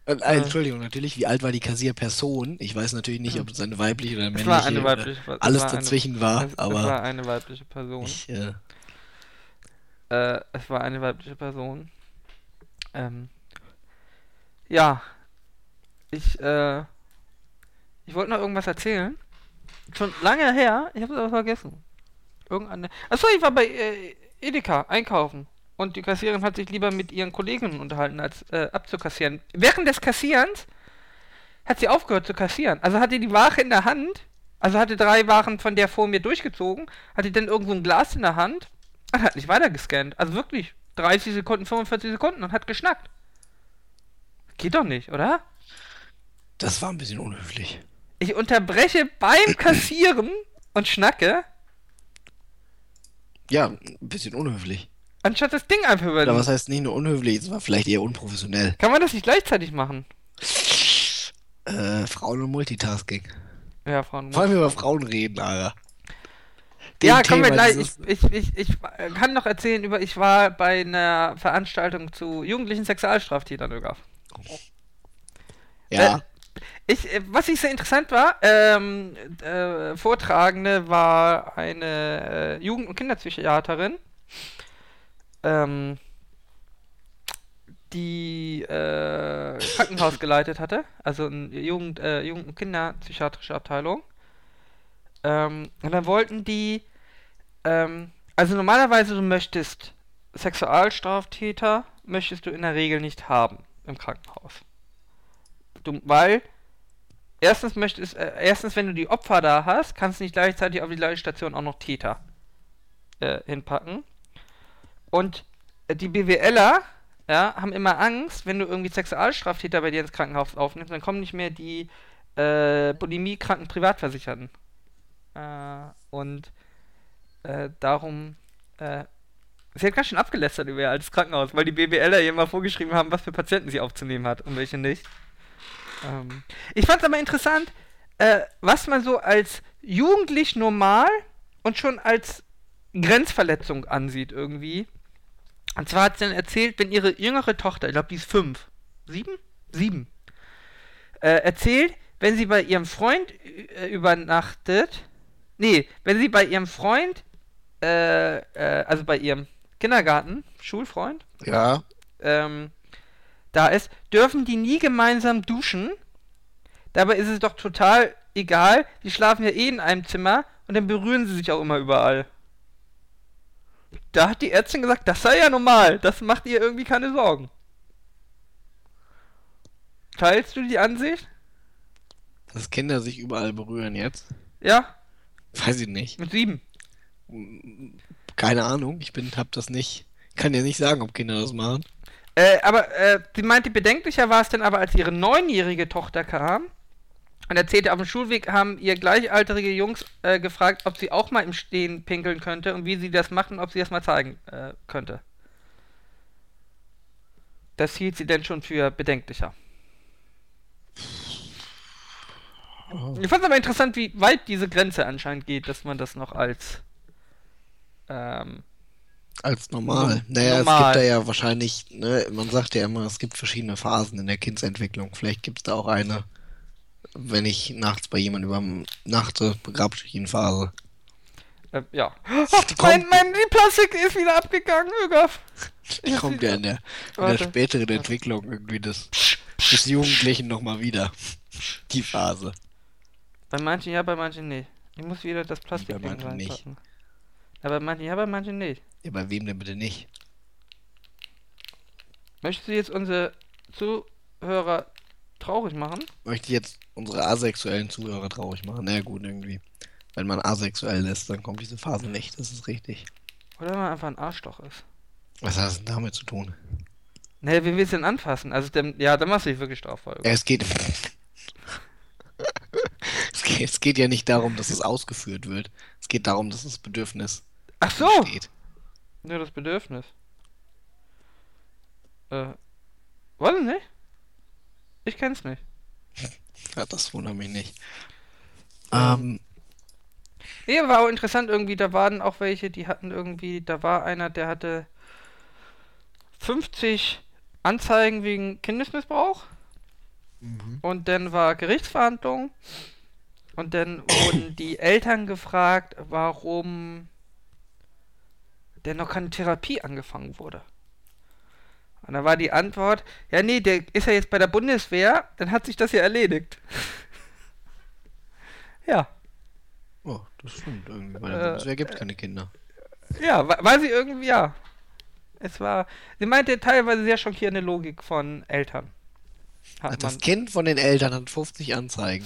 Äh, äh, Entschuldigung, natürlich, wie alt war die Kassierperson? Ich weiß natürlich nicht, ob es eine weibliche oder männliche
war eine weibliche Person.
alles
es war
dazwischen war,
Eine, es,
aber
es war eine weibliche Person.
ich, äh,
Äh, es war eine weibliche Person. Ähm, ja. Ich, äh, ich wollte noch irgendwas erzählen. Schon lange her, ich habe es aber vergessen. Irgendeine. Achso, ich war bei äh, Edeka einkaufen. Und die Kassiererin hat sich lieber mit ihren Kolleginnen unterhalten, als äh, abzukassieren. Während des Kassierens hat sie aufgehört zu kassieren. Also hatte die Ware in der Hand, also hatte drei Waren von der vor mir durchgezogen, hatte dann irgendwo ein Glas in der Hand und hat nicht weiter gescannt. Also wirklich 30 Sekunden, 45 Sekunden und hat geschnackt. Geht doch nicht, oder?
das war ein bisschen unhöflich.
Ich unterbreche beim Kassieren und schnacke,
Ja, ein bisschen unhöflich.
Anstatt das Ding einfach über
Oder was heißt nicht nur unhöflich, es war vielleicht eher unprofessionell.
Kann man das nicht gleichzeitig machen?
Äh, Frauen und Multitasking.
Ja, Frauen.
Vor allem über Frauen reden, Alter.
Ja,
Dem
kommen wir
Thema
gleich. Ich, ich, ich, ich äh, kann noch erzählen über, ich war bei einer Veranstaltung zu jugendlichen Sexualstraftätern, Ögaf.
Ja,
Ich, äh, was ich sehr interessant war, ähm, äh, Vortragende war eine äh, Jugend- und Kinderpsychiaterin, ähm, die äh, Krankenhaus geleitet hatte, also eine Jugend-, äh, Jugend und Kinderpsychiatrische Abteilung. Ähm, und dann wollten die, ähm, also normalerweise du möchtest Sexualstraftäter, möchtest du in der Regel nicht haben im Krankenhaus. Du, weil erstens möchtest, äh, erstens, wenn du die Opfer da hast, kannst du nicht gleichzeitig auf die gleiche Station auch noch Täter äh, hinpacken. Und äh, die BWLer ja, haben immer Angst, wenn du irgendwie Sexualstraftäter bei dir ins Krankenhaus aufnimmst, dann kommen nicht mehr die äh, Bulimie-kranken Privatversicherten. Äh, und äh, darum äh, sie hat ganz schön abgelästert über ihr altes Krankenhaus, weil die BWLer ihr mal vorgeschrieben haben, was für Patienten sie aufzunehmen hat und welche nicht. Ähm, ich fand es aber interessant, äh, was man so als jugendlich normal und schon als Grenzverletzung ansieht irgendwie. Und zwar hat sie dann erzählt, wenn ihre jüngere Tochter, ich glaube, die ist fünf, sieben? Sieben. Äh, erzählt, wenn sie bei ihrem Freund äh, übernachtet, nee, wenn sie bei ihrem Freund, äh, äh, also bei ihrem Kindergarten, Schulfreund,
ja.
ähm, da ist, dürfen die nie gemeinsam duschen. Dabei ist es doch total egal. Die schlafen ja eh in einem Zimmer und dann berühren sie sich auch immer überall. Da hat die Ärztin gesagt, das sei ja normal. Das macht ihr irgendwie keine Sorgen. Teilst du die Ansicht?
Dass Kinder sich überall berühren jetzt?
Ja,
Weiß ich nicht.
mit sieben.
Keine Ahnung, ich bin, hab das nicht. Kann ja nicht sagen, ob Kinder das machen.
Äh, aber äh, sie meinte, bedenklicher war es dann aber, als ihre neunjährige Tochter kam und erzählte, auf dem Schulweg haben ihr gleichaltrige Jungs äh, gefragt, ob sie auch mal im Stehen pinkeln könnte und wie sie das macht und ob sie das mal zeigen äh, könnte. Das hielt sie denn schon für bedenklicher. Ich fand es aber interessant, wie weit diese Grenze anscheinend geht, dass man das noch als ähm,
Als normal.
No-
Naja,
normal.
es gibt da ja wahrscheinlich, ne, man sagt ja immer, es gibt verschiedene Phasen in der Kindsentwicklung. Vielleicht gibt es da auch eine, wenn ich nachts bei jemandem übernachte, Begabschienenphase.
äh, ja.
Die
mein, mein, die Plastik ist wieder abgegangen, Ögaf.
die kommt ja in der, in der späteren Entwicklung irgendwie des, des Jugendlichen nochmal wieder. Die Phase.
Bei manchen ja, bei manchen nicht. Ich muss wieder das Plastik
Bei manchen nicht.
reinpacken. Ja, bei manchen ja, bei manchen nicht.
Ja, bei wem denn bitte nicht?
Möchtest du jetzt unsere Zuhörer traurig machen?
Möchte ich jetzt unsere asexuellen Zuhörer traurig machen? Na ja, gut, irgendwie. Wenn man asexuell ist, dann kommt diese Phase nicht. Das ist richtig.
Oder wenn man einfach ein Arschloch ist.
Was hat das denn damit zu tun?
Naja, wie willst du denn anfassen? Also, dann, ja, dann machst du dich wirklich folgen.
Ja, es geht. es geht. Es geht ja nicht darum, dass es ausgeführt wird. Es geht darum, dass das Bedürfnis
Ach so!
steht.
Ja, das Bedürfnis. Äh. Wollen nicht? Ich kenn's nicht.
Ja, das wundert mich nicht.
Ähm,
Ähm,
Ja, war auch interessant irgendwie, da waren auch welche, die hatten irgendwie, da war einer, der hatte 50 Anzeigen wegen Kindesmissbrauch
mhm.
und dann war Gerichtsverhandlung und dann wurden die Eltern gefragt, warum denn noch keine Therapie angefangen wurde. Und da war die Antwort, ja nee, der ist ja jetzt bei der Bundeswehr, dann hat sich das ja erledigt. ja.
Oh, das stimmt. Irgendwie bei der
Äh,
Bundeswehr gibt es keine Kinder.
Ja, wa- weil sie irgendwie, ja. Es war, sie meinte teilweise sehr schockierende Logik von Eltern. Hat
Das
man,
Kind von den Eltern hat 50 Anzeigen.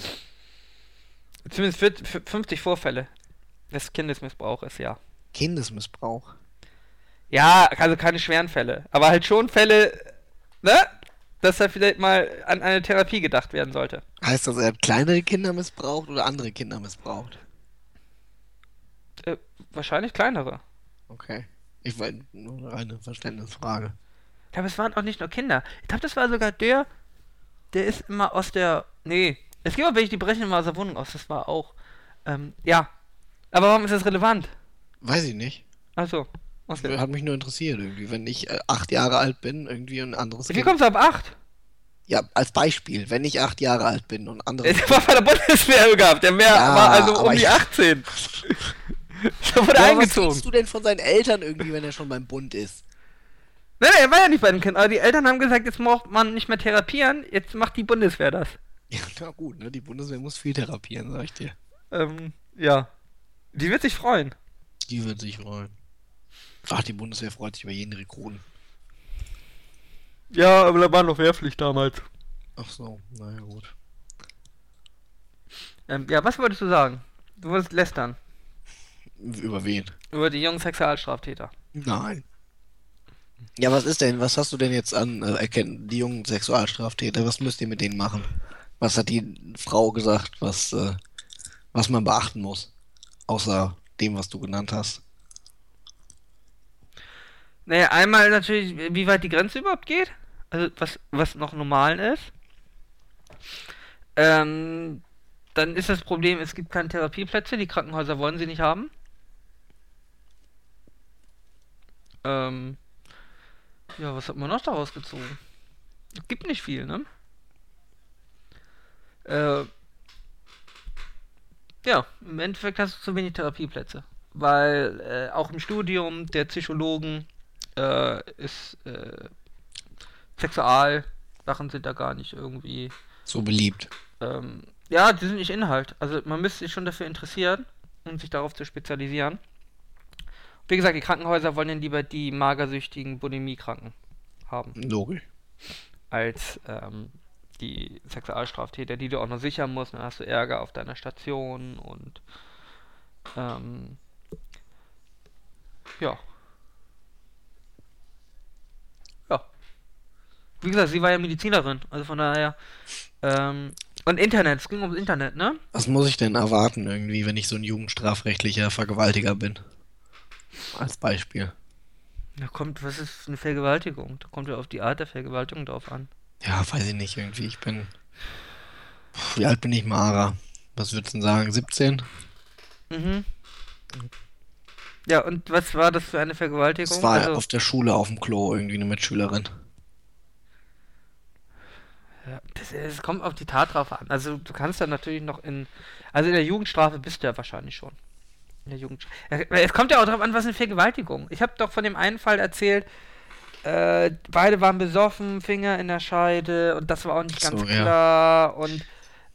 zumindest viert- f- 50 Vorfälle des Kindesmissbrauches, ja.
Kindesmissbrauch.
Ja, also keine schweren Fälle, aber halt schon Fälle, ne? Dass da vielleicht mal an eine Therapie gedacht werden sollte.
Heißt das, er hat kleinere Kinder missbraucht oder andere Kinder missbraucht?
Äh, wahrscheinlich kleinere.
Okay. Ich war nur eine Verständnisfrage.
Ich glaube, es waren auch nicht nur Kinder. Ich glaube, das war sogar der, der ist immer aus der. Nee, es gibt auch welche, die brechen immer aus der Wohnung aus. Das war auch. Ähm, ja. Aber warum ist das relevant?
Weiß ich nicht.
Achso. Okay.
Hat mich nur interessiert irgendwie. Wenn ich äh, acht Jahre alt bin, irgendwie ein anderes
Wie kommst du ab 8?
Ja, als Beispiel. Wenn ich acht Jahre alt bin und anderes
Der war bei der Bundeswehr gehabt. Der mehr
Ja,
war also um die
ich-
18. Der wurde
Ja, was
eingezogen.
willst du denn von seinen Eltern irgendwie, wenn er schon beim Bund ist?
Nein, nein, er war ja nicht bei dem Kind. Aber die Eltern haben gesagt, jetzt braucht man nicht mehr therapieren. Jetzt macht die Bundeswehr das.
Ja, na gut, ne? Die Bundeswehr muss viel therapieren, sag ich dir.
Ähm, ja. Die wird sich freuen.
Die wird sich freuen. Ach, die Bundeswehr freut sich über jeden Rekruten.
Ja, aber da war noch Wehrpflicht damals.
Ach so, naja gut.
Ähm, ja, was wolltest du sagen? Du wolltest lästern.
Über wen?
Über die jungen Sexualstraftäter.
Nein. Ja, was ist denn? Was hast du denn jetzt an äh, erkennen, die jungen Sexualstraftäter? Was müsst ihr mit denen machen? Was hat die Frau gesagt, was, äh, was man beachten muss? Außer dem, was du genannt hast.
Naja, einmal natürlich, wie weit die Grenze überhaupt geht. Also, was, was noch normal ist. Ähm, dann ist das Problem, es gibt keine Therapieplätze, die Krankenhäuser wollen sie nicht haben. Ähm, ja, was hat man noch daraus gezogen? Es gibt nicht viel, ne? Äh, ja, im Endeffekt hast du zu wenig Therapieplätze. Weil äh, auch im Studium der Psychologen äh, ist äh, Sexualsachen sind da gar nicht irgendwie.
So beliebt.
Ähm, ja, die sind nicht Inhalt. Also man müsste sich schon dafür interessieren, um sich darauf zu spezialisieren. Wie gesagt, die Krankenhäuser wollen dann lieber die magersüchtigen Bulimie-Kranken haben,
Logisch.
als ähm, die Sexualstraftäter, die du auch noch sichern musst. Dann hast du Ärger auf deiner Station und ähm. Ja. Wie gesagt, sie war ja Medizinerin, also von daher. Ähm, und Internet, es ging ums Internet, ne?
Was muss ich denn erwarten irgendwie, wenn ich so ein jugendstrafrechtlicher Vergewaltiger bin? Als Beispiel.
Da kommt, was ist eine Vergewaltigung? Da kommt ja auf die Art der Vergewaltigung drauf an.
Ja, weiß ich nicht, irgendwie. Ich bin. Wie alt bin ich, Mara? Was würdest du denn sagen? 17?
Mhm. Ja, und was war das für eine Vergewaltigung?
Das war
also,
auf der Schule auf dem Klo irgendwie eine Mitschülerin.
Ja, es kommt auf die Tat drauf an. Also du kannst dann natürlich noch in. Also in der Jugendstrafe bist du ja wahrscheinlich schon. In der Jugend. Ja, Es kommt ja auch darauf an, was eine Vergewaltigung. Ich habe doch von dem einen Fall erzählt, äh, beide waren besoffen, Finger in der Scheide und das war auch nicht ganz
So, ja.
klar. Und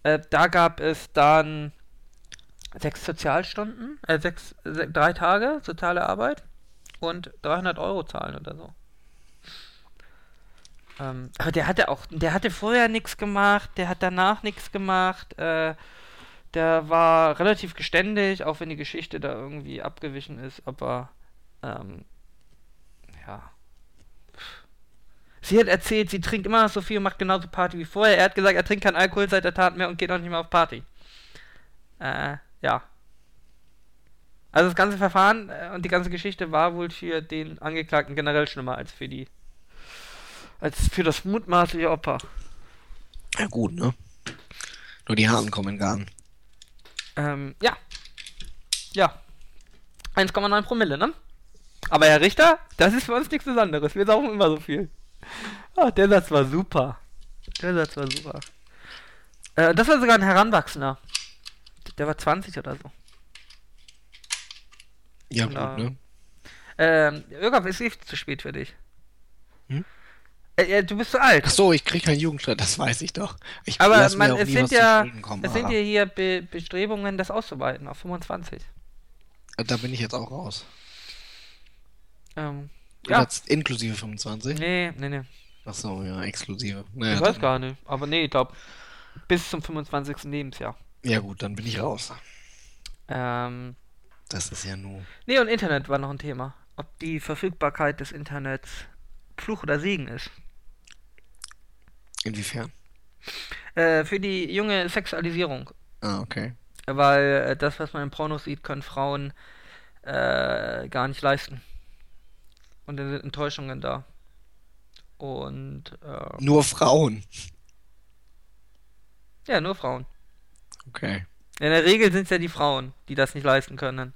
äh, da gab es dann sechs Sozialstunden, äh, sechs, se drei Tage soziale Arbeit und 300 Euro zahlen oder so. Ähm, aber der hatte auch, der hatte vorher nichts gemacht, der hat danach nichts gemacht. Äh, Der war relativ geständig, auch wenn die Geschichte da irgendwie abgewichen ist, aber ähm, ja. Sie hat erzählt, sie trinkt immer noch so viel und macht genauso Party wie vorher. Er hat gesagt, er trinkt keinen Alkohol seit der Tat mehr und geht auch nicht mehr auf Party. Äh, ja. Also das ganze Verfahren äh, und die ganze Geschichte war wohl für den Angeklagten generell schlimmer als für die als für das mutmaßliche Opfer.
Ja gut, ne? Nur die Hasen kommen in Garten.
Ähm, ja. Ja. 1,9 Promille, ne? Aber Herr Richter, das ist für uns nichts Besonderes. Wir saufen immer so viel. Ah, der Satz war super. Der Satz war super. Äh, das war sogar ein Heranwachsender. Der war 20 oder so.
Ja
Genau.
gut, ne?
Ähm, Irgab, ist eh zu spät für dich. Äh, äh, du bist zu alt.
Ach so, ich krieg keinen Jugendstreit, das weiß ich doch. Ich
Aber man, es sind ja,
kommen,
es sind ja hier Be Bestrebungen, das auszuweiten auf 25.
Da bin ich jetzt auch raus.
Ähm,
Ja.
ja.
Jetzt inklusive 25?
Nee, nee, nee.
Ach so, ja, exklusive. Naja,
ich weiß
dann,
gar nicht. Aber nee, ich glaube, bis zum 25. Lebensjahr.
Ja gut, dann bin ich raus.
Ähm,
Das ist ja nur.
nee, und Internet war noch ein Thema. Ob die Verfügbarkeit des Internets Fluch oder Segen ist.
Inwiefern?
Äh, für die junge Sexualisierung.
Ah, okay.
Weil äh, das, was man im Pornos sieht, können Frauen äh, gar nicht leisten. Und dann sind Enttäuschungen da. Und äh,
Nur Frauen.
ja, nur Frauen.
Okay.
In der Regel sind es ja die Frauen, die das nicht leisten können.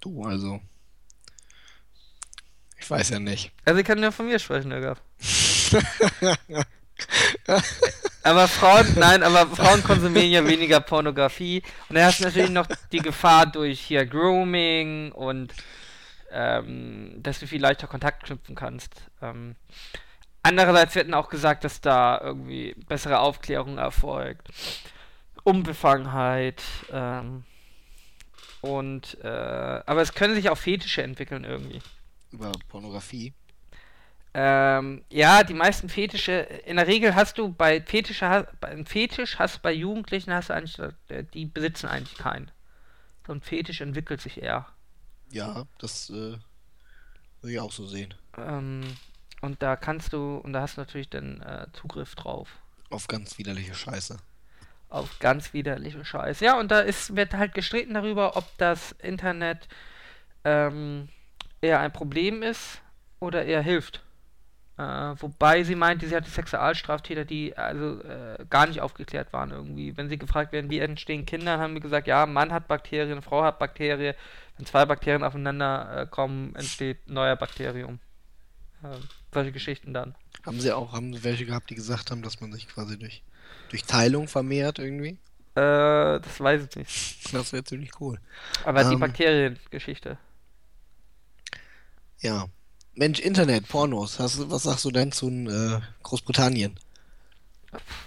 Du, also. Ich weiß ja nicht.
Also ich kann nur von mir sprechen, Irgaf. Aber Frauen, nein, aber Frauen konsumieren ja weniger Pornografie. Und dann hast du natürlich noch die Gefahr durch hier Grooming und ähm, dass du viel leichter Kontakt knüpfen kannst. Ähm, andererseits wird auch gesagt, dass da irgendwie bessere Aufklärung erfolgt. Unbefangenheit. Ähm, und, äh, aber es können sich auch Fetische entwickeln irgendwie.
Über Pornografie.
Ähm, ja, die meisten Fetische, in der Regel hast du bei Fetische, bei einem Fetisch hast du bei Jugendlichen hast du eigentlich, äh, die besitzen eigentlich keinen. So ein Fetisch entwickelt sich eher.
Ja, das äh, würde ich auch so sehen.
Ähm, und da kannst du, und da hast du natürlich dann äh, Zugriff drauf.
Auf ganz widerliche Scheiße.
Auf ganz widerliche Scheiße. Ja, und da ist, wird halt gestritten darüber, ob das Internet ähm, eher ein Problem ist oder eher hilft. Äh, wobei sie meinte, sie hatte Sexualstraftäter, die also äh, gar nicht aufgeklärt waren irgendwie. Wenn sie gefragt werden, wie entstehen Kinder, haben wir gesagt, ja, Mann hat Bakterien, Frau hat Bakterien. Wenn zwei Bakterien aufeinander äh, kommen, entsteht ein neuer Bakterium. Äh, solche Geschichten dann.
Haben sie auch, haben sie welche gehabt, die gesagt haben, dass man sich quasi durch, durch Teilung vermehrt irgendwie?
Äh, das weiß ich nicht.
Das wäre ziemlich cool.
Aber die
Ähm.
Bakteriengeschichte.
Ja. Mensch, Internet, Pornos. Hast, was sagst du denn zu äh, Großbritannien?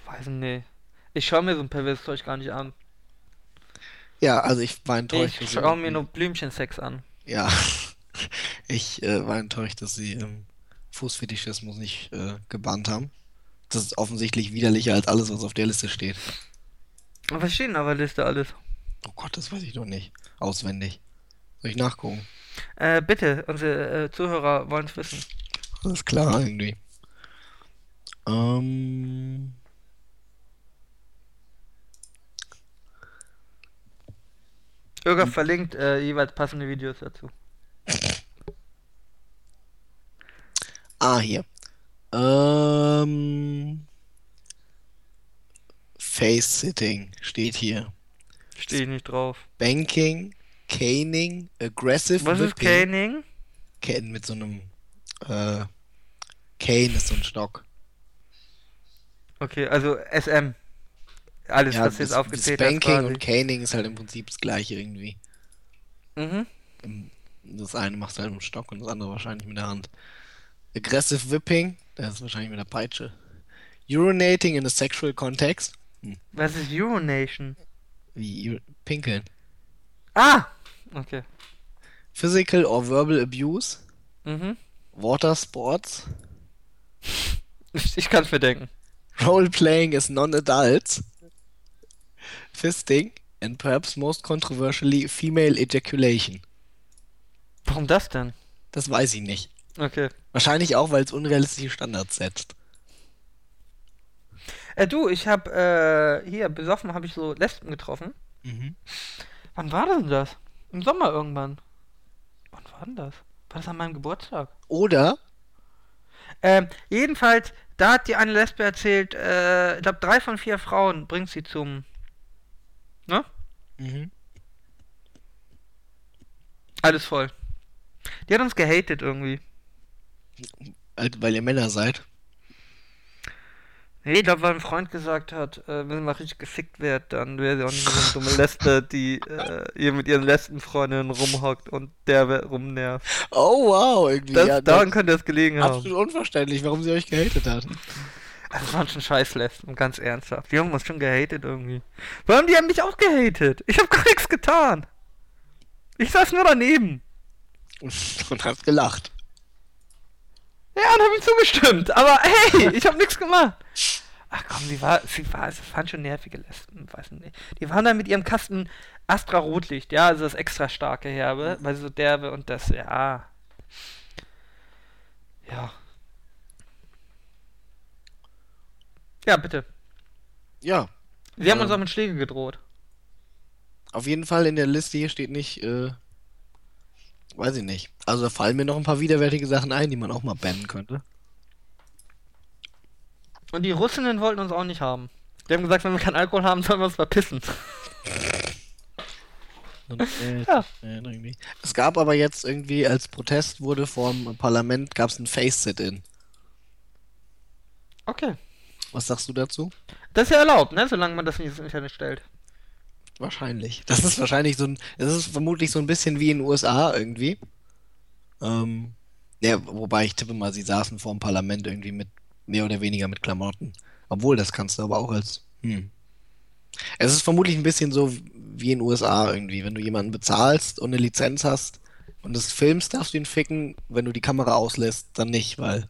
Weiß nicht. Ich schaue mir so ein perverses Zeug gar nicht an.
Ja, also ich war enttäuscht.
Ich schaue mir nur Blümchensex an.
Ja. Ich äh, war enttäuscht, dass sie ähm, Fußfetischismus nicht äh, gebannt haben. Das ist offensichtlich widerlicher als alles, was auf der Liste steht.
Was steht denn auf der Liste alles?
Oh Gott, das weiß ich doch nicht. Auswendig. Soll ich nachgucken?
Äh, bitte, unsere äh, Zuhörer wollen es wissen.
Alles klar, irgendwie. Ähm.
Irga verlinkt äh, jeweils passende Videos dazu.
Ah, hier. Ähm. Face-Sitting steht hier.
Stehe ich nicht drauf.
Banking, Caning, Aggressive
Was ist
Whipping.
Caning?
Caning mit so einem. Äh, Cane ist so ein Stock.
Okay, also SM. Alles,
Ja,
was jetzt aufgezählt.
Banking
quasi.
und Caning ist halt im Prinzip das gleiche irgendwie.
Mhm.
Das eine machst du halt mit dem Stock und das andere wahrscheinlich mit der Hand. Aggressive Whipping, das ist wahrscheinlich mit der Peitsche. Urinating in a sexual context.
Was ist Urination?
Wie pinkeln.
Ah! Okay.
Physical or verbal abuse.
Mhm.
Water sports.
Ich, kann es mir denken.
Role playing as non-adults. fisting, and perhaps most controversially, female ejaculation.
Warum das denn?
Das weiß ich nicht.
Okay.
Wahrscheinlich auch, weil es unrealistische Standards setzt.
Äh, du, ich hab, äh, hier, besoffen habe ich so Lesben getroffen.
Mhm.
Wann war denn das? Im Sommer irgendwann. Wann war denn das? War das an meinem Geburtstag?
Oder
Ähm, jedenfalls, da hat die eine Lesbe erzählt, äh, ich glaube, drei von vier Frauen bringt sie zum. Ne?
Mhm.
Alles voll. Die hat uns gehatet irgendwie.
Halt, weil ihr Männer seid.
Nee, glaube, weil ein Freund gesagt hat, äh, wenn sie mal richtig gefickt wird, dann wäre sie auch nicht mehr so eine dumme Lesbe, die äh, hier mit ihren Lesbenfreundinnen rumhockt und der rumnervt.
Oh wow, irgendwie.
Das,
ja,
daran könnte es gelegen haben.
absolut unverständlich, warum sie euch gehatet hat.
Also, das waren schon scheiß Lesben, ganz ernsthaft. Die haben uns schon gehatet irgendwie. Warum, die haben mich auch gehatet? Ich habe gar nichts getan. Ich saß nur daneben.
Und, hast gelacht.
Ja, und hab ihm zugestimmt. Aber hey, ich habe nichts gemacht. Ach komm, sie war, sie war, es waren schon nervige Lesben, weiß nicht. Die waren da mit ihrem Kasten Astra Rotlicht, ja, also das extra starke Herbe, weil sie so derbe und das, ja. Ja. Ja, bitte.
Ja,
Sie haben
Ja.
uns auch mit Schläge gedroht.
auf jeden Fall in der Liste hier steht nicht, äh, weiß ich nicht. Also da fallen mir noch ein paar widerwärtige Sachen ein, die man auch mal bannen könnte.
Und die Russinnen wollten uns auch nicht haben. Die haben gesagt, wenn wir keinen Alkohol haben, sollen wir uns verpissen.
Und, äh,
Ja.
äh. Es gab aber jetzt irgendwie, als Protest wurde vorm Parlament, gab es ein Face-Sit-In.
Okay.
Was sagst du dazu?
Das ist ja erlaubt, ne? Solange man das nicht ins Internet stellt.
Wahrscheinlich. Das ist wahrscheinlich so ein, das ist vermutlich so ein bisschen wie in den USA irgendwie. Ähm, ja, wobei ich tippe mal, sie saßen vor dem Parlament irgendwie mit mehr oder weniger mit Klamotten. Obwohl, das kannst du aber auch als, hm. Es ist vermutlich ein bisschen so wie in den USA irgendwie. Wenn du jemanden bezahlst und eine Lizenz hast und das filmst, darfst du ihn ficken. Wenn du die Kamera auslässt, dann nicht, weil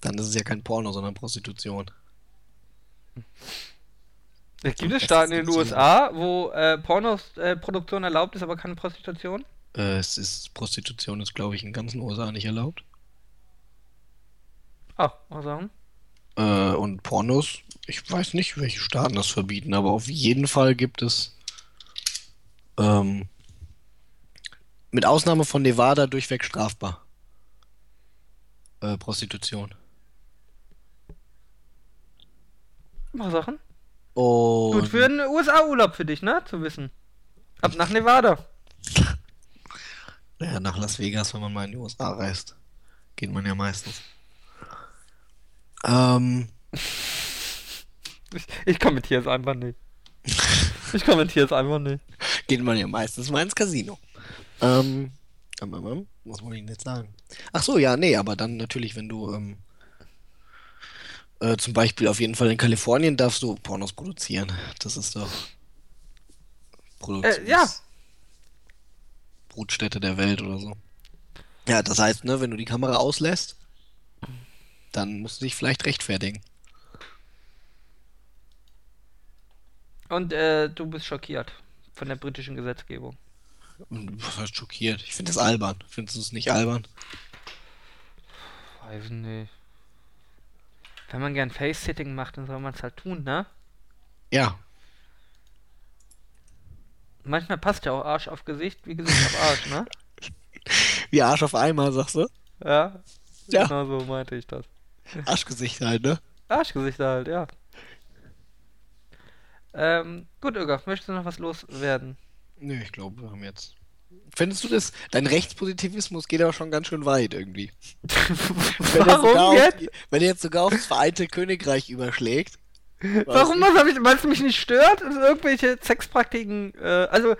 dann ist es ja kein Porno, sondern Prostitution.
Es gibt es Staaten in den. USA, wo äh, Pornoproduktion erlaubt ist, aber keine Prostitution?
Äh, es ist, Prostitution ist, glaube ich, in ganzen USA nicht erlaubt.
Ah, mal sagen.
Äh, und Pornos, ich weiß nicht, welche Staaten das verbieten, aber auf jeden Fall gibt es ähm, mit Ausnahme von Nevada durchweg strafbar. Äh, Prostitution.
Mal Sachen.
Und
Gut für einen USA-Urlaub für dich, ne? Zu wissen. Ab nach Nevada.
ja, nach Las Vegas, wenn man mal in die USA reist. Geht man ja meistens. Ähm,
Ich, ich kommentiere es einfach nicht. Ich kommentiere es einfach nicht.
geht man ja meistens mal ins Casino. Ähm, ähm, ähm, ähm, was wollte ich denn jetzt sagen? Ach so, ja, nee, aber dann natürlich, wenn du ähm, äh, zum Beispiel auf jeden Fall in Kalifornien darfst du Pornos produzieren. Das ist doch Produktions
Äh, ja.
Brutstätte der Welt oder so. Ja, das heißt, ne, wenn du die Kamera auslässt, dann musst du dich vielleicht rechtfertigen.
Und äh, du bist schockiert von der britischen Gesetzgebung.
Was heißt schockiert? Ich finde das albern. Findest du es nicht albern?
Weiß nicht. Wenn man gern Face-Sitting macht, dann soll man es halt tun, ne?
Ja.
Manchmal passt ja auch Arsch auf Gesicht, wie Gesicht auf Arsch, ne?
Wie Arsch auf Eimer, sagst du?
Ja.
Ja.
Genau so meinte ich das.
Arschgesicht halt, ne?
Arschgesichter halt, ja. Ähm, gut, Irga, möchtest du noch was loswerden?
Nö, ich glaube, wir haben jetzt. Findest du das? Dein Rechtspositivismus geht aber schon ganz schön weit irgendwie. Wenn
Warum
auf,
jetzt?
Wenn er jetzt sogar aufs Vereinte Königreich überschlägt.
Warum was hab ich, weil es mich nicht stört? Also irgendwelche Sexpraktiken, äh, also,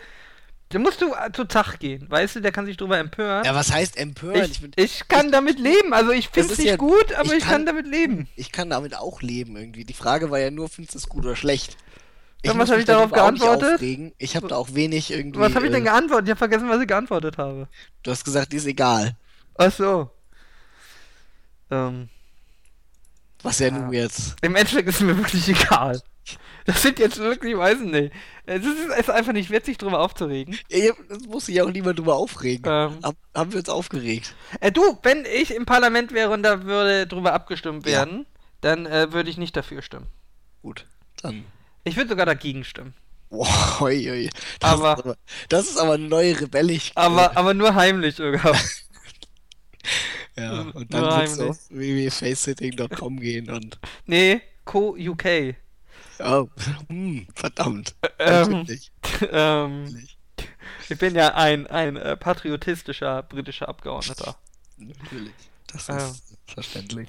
da musst du äh, zu Tag gehen, weißt du, der kann sich drüber empören.
Ja, was heißt empören?
ich,
find-
ich kann damit leben, also ich finde es nicht
ja-
gut, aber
ich
ich, kann,
kann-
damit leben.
ich kann damit auch leben irgendwie. Die Frage war ja nur, findest du es gut oder schlecht?
Ja, was
muss
hab
mich
ich darauf geantwortet?
aufregen. Ich habe da auch wenig irgendwie.
Was habe ich denn
äh,
geantwortet? Ich habe vergessen, was ich geantwortet habe.
Du hast gesagt, die ist egal.
Ach so. Ähm,
Was ja
Ja.
nun jetzt.
im Endeffekt ist es mir wirklich egal. Das sind jetzt wirklich, ich weiß nicht. Es ist, es ist einfach nicht witzig, drüber aufzuregen.
Ja, das muss sich auch niemand drüber aufregen.
Ähm,
Hab, haben wir uns aufgeregt.
äh, du, wenn ich im Parlament wäre und da würde drüber abgestimmt
Ja.
werden, dann äh, würde ich nicht dafür stimmen.
Gut, dann.
Ich würde sogar dagegen stimmen.
Boah, oi, oi. Das,
Aber-
ist aber, das ist aber eine neue rebellisch.
Aber, aber nur heimlich sogar.
ja, und dann du
heimlich.
auf www.facesitting.com gehen und.
nee, Co UK.
Oh, hm, verdammt.
Ähm,
Natürlich.
ähm, ich bin ja ein, ein äh, patriotistischer britischer Abgeordneter.
Natürlich. Das
Ja.
ist verständlich.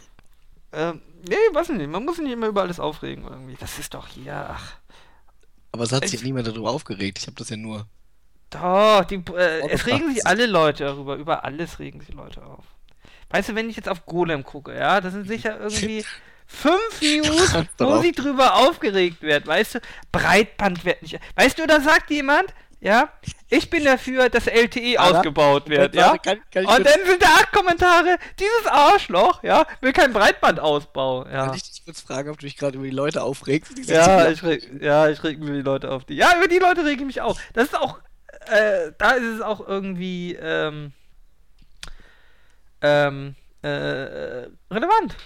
Ähm, nee, weiß nicht, man muss sich nicht immer über alles aufregen irgendwie. Das ist doch hier, ach.
Aber es hat sich
Ich-
ja niemand darüber aufgeregt. Ich habe das ja nur.
Doch, die, äh, es regen sich alle Leute darüber, über alles regen sich Leute auf. Weißt du, wenn ich jetzt auf Golem gucke, ja, das sind sicher irgendwie fünf News, wo sie drüber aufgeregt wird, weißt du, Breitband wird nicht. Weißt du, da sagt jemand, ja, ich bin dafür, dass LTE
Warte,
ausgebaut wird, ja.
Kann, kann,
Und dann sind da acht Kommentare, dieses Arschloch, ja, will kein Breitbandausbau, ja.
kann ich dich kurz fragen, ob du dich gerade über die Leute aufregst? Die
Ja, ich reg, ja, ich reg mir die Leute auf die. Ja, über die Leute reg ich mich auch. Das ist auch, äh, da ist es auch irgendwie, ähm, ähm, äh, relevant.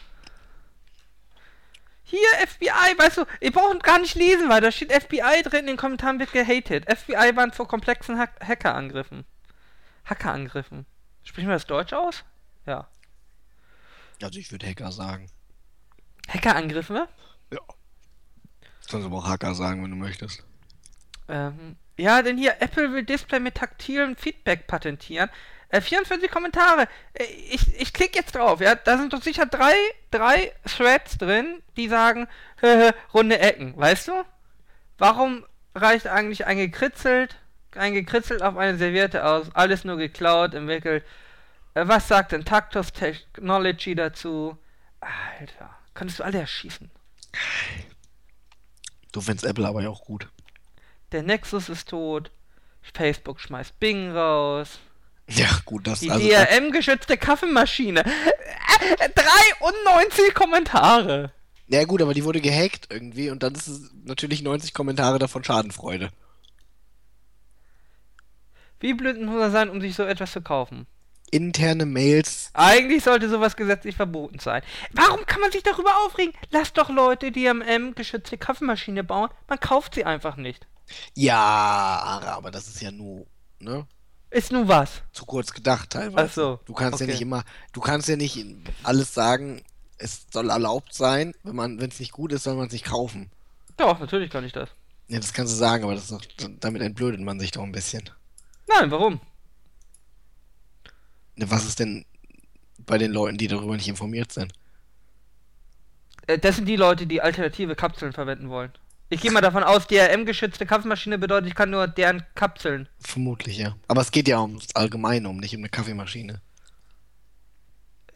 Hier, FBI, weißt du, ihr braucht gar nicht lesen, weil da steht FBI drin, in den Kommentaren wird gehatet. FBI warnt vor komplexen Hack Hackerangriffen. Hackerangriffen. Sprechen wir das Deutsch aus? Ja.
Also ich würde Hacker sagen.
Hackerangriffe?
Ja. Kannst aber auch Hacker sagen, wenn du möchtest.
Ähm, ja, denn hier, Apple will Display mit taktilem Feedback patentieren. Äh, 44 Kommentare. Äh, ich ich klicke jetzt drauf, ja. Da sind doch sicher drei, drei Threads drin, die sagen, runde Ecken, weißt du? Warum reicht eigentlich ein gekritzelt, ein gekritzelt auf eine Serviette aus? Alles nur geklaut, entwickelt. Äh, was sagt denn Tactus Technology dazu? Alter, könntest du alle erschießen.
Du findest Apple aber ja auch gut.
Der Nexus ist tot. Facebook schmeißt Bing raus.
Ja, gut, das
Die
also.
DRM-geschützte Kaffeemaschine. Äh, 93 Kommentare.
Ja gut, aber die wurde gehackt irgendwie und dann ist es natürlich 90 Kommentare davon Schadenfreude.
Wie blöd muss er sein, um sich so etwas zu kaufen?
Interne Mails.
Eigentlich sollte sowas gesetzlich verboten sein. Warum kann man sich darüber aufregen? Lass doch Leute DRM-geschützte Kaffeemaschine bauen. Man kauft sie einfach nicht.
Ja, aber das ist ja nur, ne?
Ist nun was.
Zu kurz gedacht teilweise.
Ach so,
Du kannst ja
okay.
nicht immer, du kannst ja nicht alles sagen, es soll erlaubt sein, wenn man, wenn es nicht gut ist, soll man es nicht kaufen.
Doch, natürlich kann ich das.
Ja, das kannst du sagen, aber das ist doch, damit entblödet man sich doch ein bisschen.
Nein, warum?
Ne, Was ist denn bei den Leuten, die darüber nicht informiert sind?
Äh, Das sind die Leute, die alternative Kapseln verwenden wollen. Ich gehe mal davon aus, DRM-geschützte Kaffeemaschine bedeutet, ich kann nur deren Kapseln.
Vermutlich, ja. Aber es geht ja ums Allgemeine, um nicht um eine Kaffeemaschine.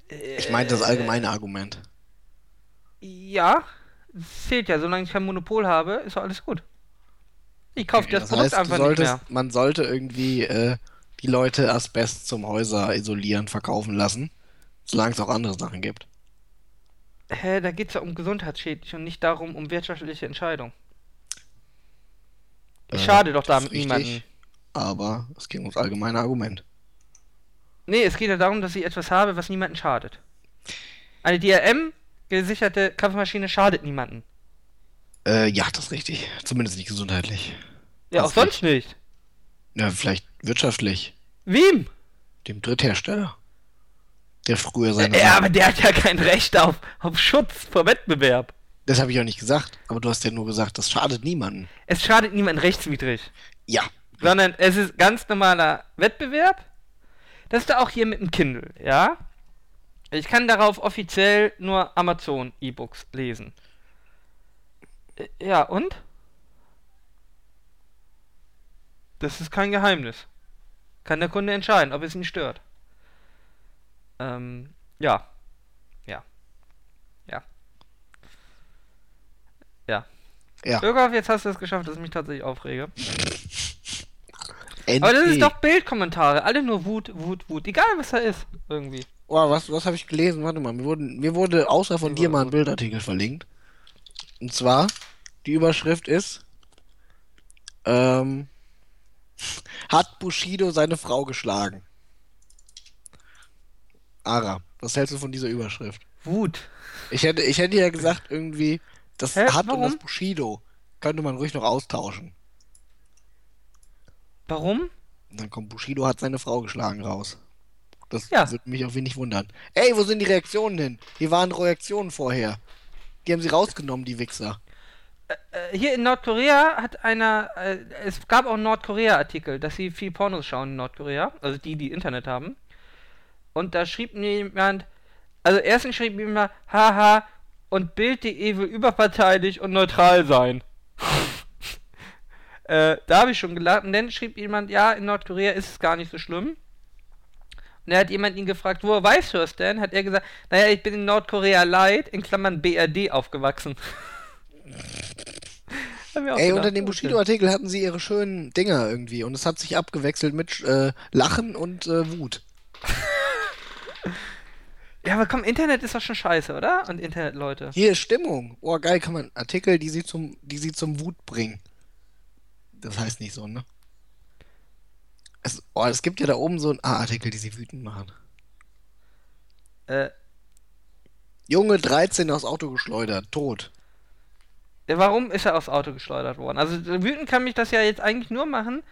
Ich meine das allgemeine Argument.
Ja, zählt ja. Solange ich kein Monopol habe, ist doch alles gut. Ich kaufe das,
Das
Produkt
heißt,
einfach nicht
solltest,
mehr.
man sollte irgendwie äh, die Leute Asbest zum Häuser isolieren verkaufen lassen, solange es auch andere Sachen gibt.
Hä, da geht es ja um gesundheitsschädlich und nicht darum, um wirtschaftliche Entscheidungen. Ich
Äh,
schade doch damit
richtig.
niemanden.
Aber es ging ums allgemeine Argument.
Nee, es geht ja darum, dass ich etwas habe, was niemanden schadet. Eine DRM-gesicherte Kaffeemaschine schadet niemanden.
Äh, ja, das ist richtig. Zumindest nicht gesundheitlich.
Ja,
Das
auch sonst nicht.
Ja, vielleicht wirtschaftlich.
Wem?
Dem Dritthersteller. Der früher seine.
Ja,
Sachen-
aber der hat ja kein Recht auf, auf Schutz vor Wettbewerb.
Das habe ich auch nicht gesagt. Aber du hast ja nur gesagt, das schadet niemandem.
Es schadet niemandem rechtswidrig.
Ja.
sondern es ist ganz normaler Wettbewerb. Das ist da auch hier mit dem Kindle, ja? Ich kann darauf offiziell nur Amazon E-Books lesen. Äh, Ja, und? Das ist kein Geheimnis. Kann der Kunde entscheiden, ob es ihn stört. Ähm, ja. Ja. Ja. Ja.
Ja.
Irgolf, jetzt hast du es geschafft, dass ich mich tatsächlich aufrege.
NT.
Aber das ist doch Bildkommentare. Alle nur Wut, Wut, Wut. Egal was da ist. Irgendwie.
Oh, was, was habe ich gelesen? Warte mal, mir, wurden, mir wurde außer von
Mir
dir mal ein. Bildartikel verlinkt. Und zwar Die Überschrift ist, ähm, hat Bushido seine Frau geschlagen? Ara, was hältst du von dieser Überschrift?
Wut.
Ich hätte, ich hätte ja gesagt, irgendwie, das
Hä,
hat und
warum?
das Bushido könnte man ruhig noch austauschen.
Warum?
Und dann kommt Bushido hat seine Frau geschlagen raus. Das
Ja.
würde mich auch wenig wundern. Ey, wo sind die Reaktionen hin? Hier waren Reaktionen vorher. Die haben sie rausgenommen, die Wichser.
Äh, hier in Nordkorea hat einer, äh, es gab auch einen Nordkorea-Artikel, dass sie viel Pornos schauen in Nordkorea, also die, die Internet haben. Und da schrieb mir jemand, also erstens schrieb mir jemand, haha, und Bild.de will überparteilich und neutral sein. äh, da habe ich schon gelacht. Und dann schrieb jemand, ja, in Nordkorea ist es gar nicht so schlimm. Und er hat jemand ihn gefragt, woher weißt du es denn? Hat er gesagt, naja, ich bin in Nordkorea Light, in Klammern BRD, aufgewachsen.
Ey,
gedacht,
unter dem
okay.
Bushido-Artikel hatten sie ihre schönen Dinger irgendwie. Und es hat sich abgewechselt mit äh, Lachen und äh, Wut.
Ja, aber komm, Internet ist doch schon scheiße, oder? Und Internetleute.
Hier ist Stimmung. Oh, geil, kann man Artikel, die sie zum, die sie zum Wut bringen. Das heißt nicht so, ne? Es, oh, es gibt ja da oben so ein ah, Artikel, die sie wütend machen.
Äh,
Junge 13 aus Auto geschleudert, tot.
ja, warum ist er aufs Auto geschleudert worden? Also wütend kann mich das ja jetzt eigentlich nur machen,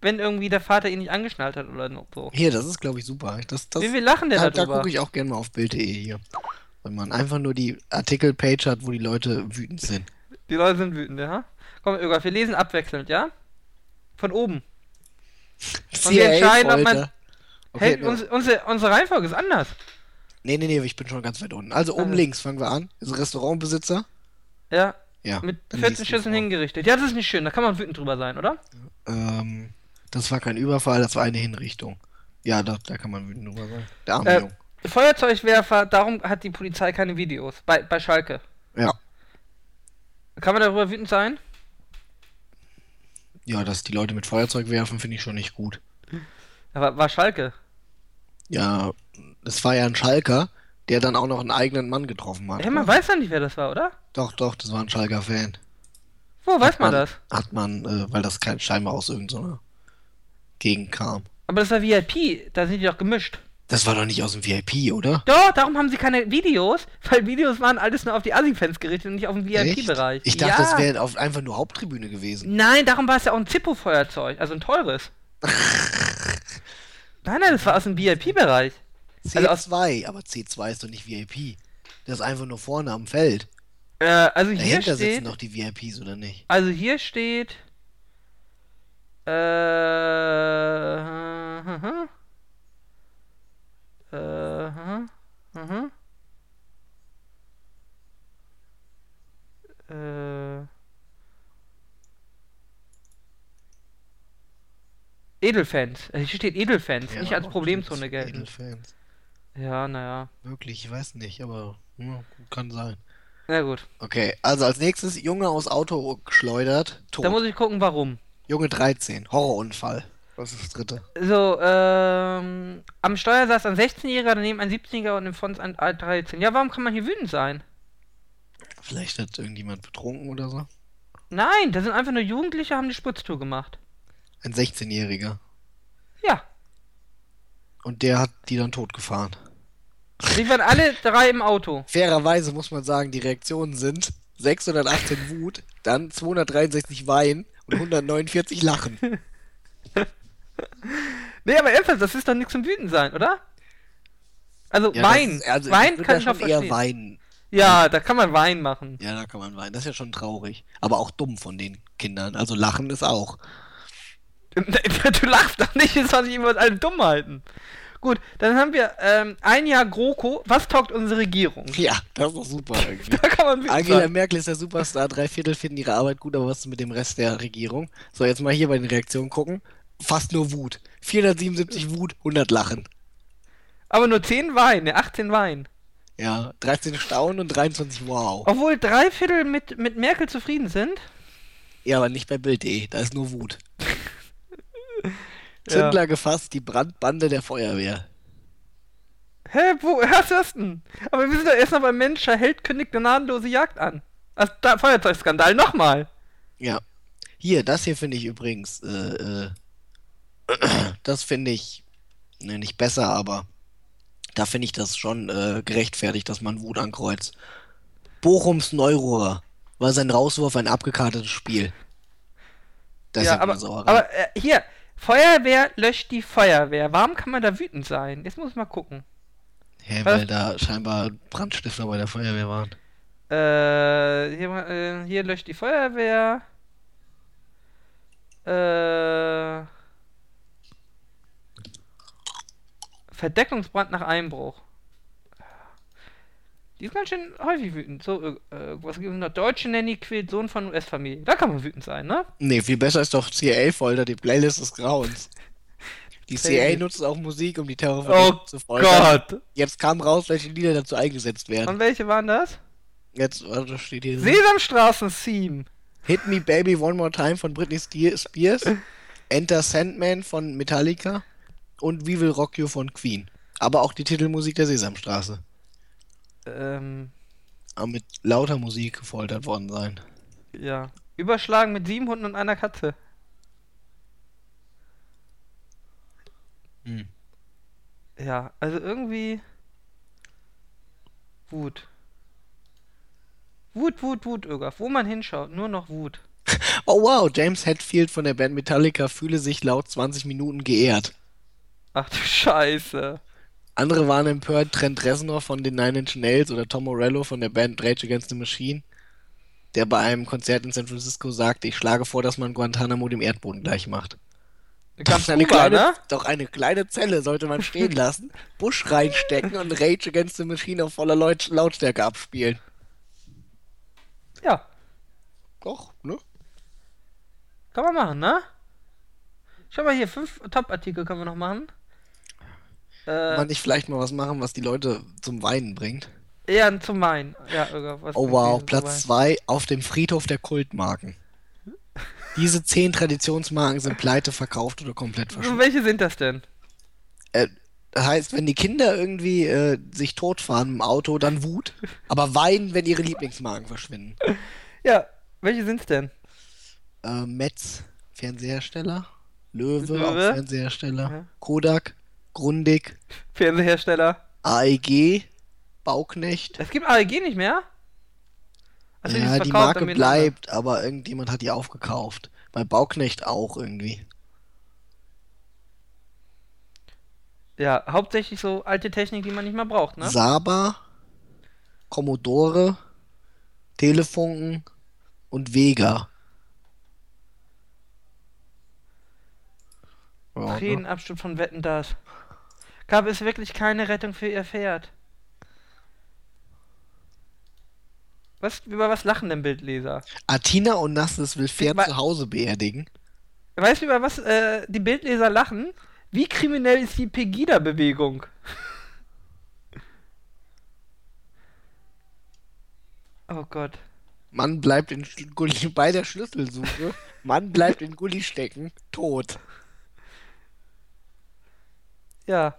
wenn irgendwie der Vater ihn nicht angeschnallt hat oder so.
Hier, das ist, glaube ich, super. Das, das,
Wie wir lachen denn
da, da
darüber?
gucke ich auch gerne mal auf Bild.de hier. Wenn man einfach nur die Artikelpage hat, wo die Leute wütend sind.
Die Leute sind wütend, ja? Komm, Irga, wir lesen abwechselnd, ja? Von oben. Und wir entscheiden, ob man-.
Okay,
hey, uns, unsere, unsere Reihenfolge ist anders.
nee, nee, nee, ich bin schon ganz weit unten. Also oben
Also.
links fangen wir an. Ist Restaurantbesitzer.
Ja,
Ja.
mit
dann
14
liest du
Schüssen hingerichtet. Ja, das ist nicht schön, da kann man wütend drüber sein, oder?
Ähm, das war kein Überfall, das war eine Hinrichtung. Ja, da, da kann man wütend drüber sein. Der arme
Äh,
Junge.
Feuerzeugwerfer, darum hat die Polizei keine Videos. Bei, bei Schalke.
Ja.
Kann man darüber wütend sein?
Ja, dass die Leute mit Feuerzeug werfen, finde ich schon nicht gut.
Aber war Schalke.
Ja, es war ja ein Schalker, der dann auch noch einen eigenen Mann getroffen hat.
Hey, man weiß ja nicht, wer das war, oder?
Doch, doch, das war ein Schalker-Fan.
Wo weiß man das?
Hat man, äh, weil das kein scheinbar aus irgendeiner Gegend kam.
Aber das war VIP, da sind die doch gemischt.
Das war doch nicht aus dem VIP, oder?
Doch, darum haben sie keine Videos, weil Videos waren alles nur auf die Assi-Fans gerichtet und nicht auf den? VIP-Bereich.
Ich dachte,
ja.
das wäre einfach nur Haupttribüne gewesen.
Nein, darum war es ja auch ein Zippo-Feuerzeug, also ein teures. nein, nein, das war aus dem VIP-Bereich. Also
C2, aber C2 ist doch nicht VIP. Das ist einfach nur vorne am Feld.
Äh, also hier
Dahinter
steht,
sitzen noch die VIPs, oder nicht?
also hier steht, äh, äh, mhm, äh, Edelfans. Also hier steht Edelfans,
Ja,
nicht als Problemzone gelten.
Edelfans.
Ja, naja.
Wirklich, ich weiß nicht, aber ja, kann sein.
Na gut.
Okay, also als nächstes Junge aus Auto geschleudert, tot.
Da muss ich gucken, warum.
Junge 13, Horrorunfall. Das ist das dritte.
So, ähm, am Steuer saß ein 16-Jähriger, daneben ein 17-Jähriger und im Fons ein 13. Ja, warum kann man hier wütend sein?
Vielleicht hat irgendjemand betrunken oder so.
Nein, da sind einfach nur Jugendliche, haben die Spritztour gemacht.
Ein 16-Jähriger.
Ja,
Und der hat die dann totgefahren.
die waren alle drei im Auto.
Fairerweise muss man sagen, die Reaktionen sind 618 Wut, dann 263 Wein und 149 Lachen.
Nee, aber ernsthaft, das ist doch nichts zum Wütend sein, oder? Also
Ja, das
Wein.
ist- also
Wein kann ich noch
schon eher weinen.
Ja, da kann man Wein machen.
Ja, da kann man weinen. Das ist ja schon traurig. Aber auch dumm von den Kindern. Also lachen ist auch.
Du lachst doch nicht, jetzt soll ich immer alle dumm halten. Gut, dann haben wir ähm, ein Jahr GroKo. Was taugt unsere Regierung?
Ja, das ist doch super irgendwie.
Da kann man
Angela
sein.
Merkel ist der Superstar, drei Viertel finden ihre Arbeit gut, aber was ist mit dem Rest der Regierung? So, jetzt mal hier bei den Reaktionen gucken. Fast nur Wut. 477 Wut, 100 Lachen.
Aber nur 10 Wein, ne, 18 Wein.
Ja, 13 Staunen und 23 Wow.
Obwohl drei Viertel mit, mit Merkel zufrieden sind.
Ja, aber nicht bei Bild.de, da ist nur Wut. Zündler gefasst, die Brandbande der Feuerwehr.
Hä, wo hast du das denn? Aber wir sind doch erst noch beim Mensch, Held kündigt gnadenlose Jagd an. Also, da, Feuerzeugskandal nochmal.
Ja. Hier, das hier finde ich übrigens, äh, äh, das finde ich, ne, nicht besser, aber da finde ich das schon äh, gerechtfertigt, dass man Wut ankreuzt. Bochums Neurohrer war sein Rauswurf ein abgekartetes Spiel. Das
ja, aber, aber äh, hier, Feuerwehr löscht die Feuerwehr. Warum kann man da wütend sein? Jetzt muss ich mal gucken.
Hä,
was?
weil da scheinbar Brandstifter bei der Feuerwehr waren.
Äh, hier, äh, hier löscht die Feuerwehr. Äh. Verdeckungsbrand nach Einbruch. Die ist ganz schön häufig wütend. So, äh, was gibt es noch? Deutsche Nanny quält Sohn von US-Familie. Da kann man wütend sein, ne?
Nee, viel besser ist doch CIA-Folter, die Playlist des Grauens. Die
Playlist.
nutzt auch Musik, um die
Oh
Terroristen zu foltern.
Gott!
Jetzt kam raus, welche Lieder dazu eingesetzt werden.
Und welche waren das?
Jetzt, warte, steht hier.
Sesamstraßen-Theme.
Hit Me Baby One More Time von Britney Spears, Enter Sandman von Metallica und We Will Rock You von Queen. Aber auch die Titelmusik der Sesamstraße.
Ähm,
Aber mit lauter Musik gefoltert worden sein.
ja. Überschlagen mit sieben Hunden und einer Katze.
Hm.
Ja, also irgendwie. Wut. Wut, Wut, Wut, Ögaf. Wo man hinschaut, nur noch Wut.
Oh wow, James Hetfield von der Band Metallica fühle sich laut 20 Minuten geehrt.
Ach du Scheiße.
Andere waren empört, Trent Reznor von den Nine Inch Nails oder Tom Morello von der Band Rage Against the Machine, der bei einem Konzert in San Francisco sagte, ich schlage vor, dass man Guantanamo dem Erdboden gleich macht.
Ganz
eine
Kuba,
kleine,
ne?
Doch eine kleine Zelle sollte man stehen lassen, Busch reinstecken und Rage Against the Machine auf voller Laut Lautstärke abspielen.
Ja,
Doch, ne?
kann man machen, ne? Schau mal hier, fünf Top-Artikel können wir noch machen.
Kann
Äh,
man nicht vielleicht mal was machen, was die Leute zum Weinen bringt?
eher zum Main. Ja,
Oh wow, Platz
zum Wein?
2 auf dem Friedhof der Kultmarken. Diese zehn Traditionsmarken sind pleite, verkauft oder komplett
Und
verschwunden.
welche sind das denn?
Äh, das heißt, wenn die Kinder irgendwie äh, sich totfahren im Auto, dann Wut, aber weinen, wenn ihre Lieblingsmarken verschwinden.
Ja, welche sind's denn?
Äh, Metz, Fernsehersteller. Löwe,
Löwe.
auch Fernsehersteller.
Mhm.
Kodak, Grundig,
Fernsehersteller.
AEG, Bauknecht.
Es gibt AEG nicht mehr? Also
ja, die Marke bleibt, aber irgendjemand hat die aufgekauft. Bei Bauknecht auch irgendwie.
Ja, hauptsächlich so alte Technik, die man nicht mehr braucht, ne?
Saba, Commodore, Telefunken und Vega. Ja, ne?
Tränenabsturz von Wetten das. Gab es wirklich keine Rettung für ihr Pferd? Was, über was lachen denn Bildleser?
Atina Onassis will Pferd zu Hause beerdigen.
Weißt du, über was äh, die Bildleser lachen? Wie kriminell ist die Pegida-Bewegung? oh Gott.
Mann bleibt in Gulli bei der Schlüsselsuche. Mann bleibt in Gulli stecken, tot.
Ja.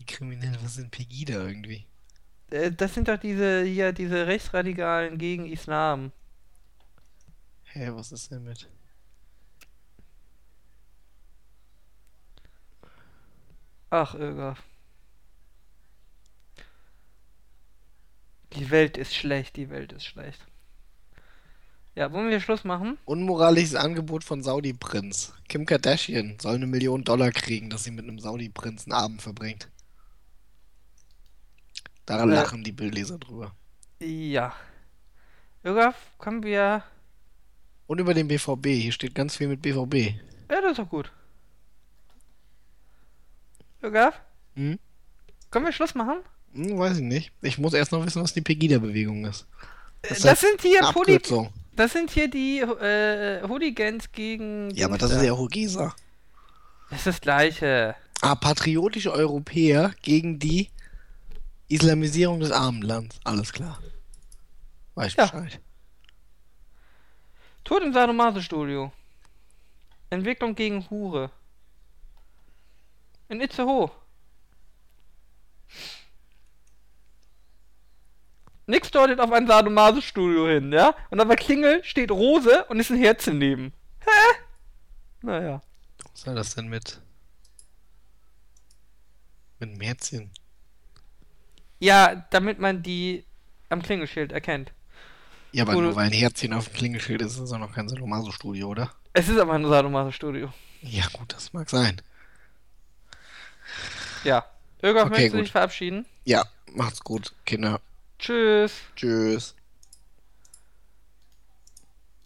Wie kriminell, was sind Pegida irgendwie?
Äh, das sind doch diese hier, diese Rechtsradikalen gegen Islam.
Hä, was ist denn mit?
Ach, Irga. Die Welt ist schlecht, die Welt ist schlecht. Ja, wollen wir Schluss machen?
Unmoralisches Angebot von Saudi-Prinz. Kim Kardashian soll eine Million Dollar kriegen, dass sie mit einem Saudi-Prinz einen Abend verbringt. Daran
Äh.
lachen die Bildleser drüber.
Ja. Irga, können wir.
Und über den BVB. Hier steht ganz viel mit BVB.
Ja, das ist doch gut. Irga,
Hm?
können wir Schluss machen?
Hm, weiß ich nicht. Ich muss erst noch wissen, was die Pegida-Bewegung ist.
Äh,
Das
Das,
ist
sind hier Poli. Das sind hier die äh, Hooligans gegen.
Ja, aber das ist ja Hogesa.
Das ist das gleiche.
Ah, patriotische Europäer gegen die Islamisierung des armen Landes. Alles klar. Weiß
Ja.
Bescheid.
Tod im Sadomaso-Studio. Entwicklung gegen Hure. In Itzehoe. Nix deutet auf ein Sadomaso-Studio hin, ja? Und auf der Klingel steht Rose und ist ein Herzchen neben. Hä? Naja.
Was soll das denn mit? Mit einem Herzchen?
Ja, damit man die am Klingelschild erkennt.
Ja, aber
Oder-
nur weil ein Herzchen auf dem Klingelschild ist, ist es auch noch kein Sadomaso-Studio, oder?
Es ist aber ein Sadomaso-Studio.
Ja, gut, das mag sein.
Ja. Irgaf,
Okay,
möchtest du
gut.
dich verabschieden?
Ja, macht's gut, Kinder.
Tschüss.
Tschüss.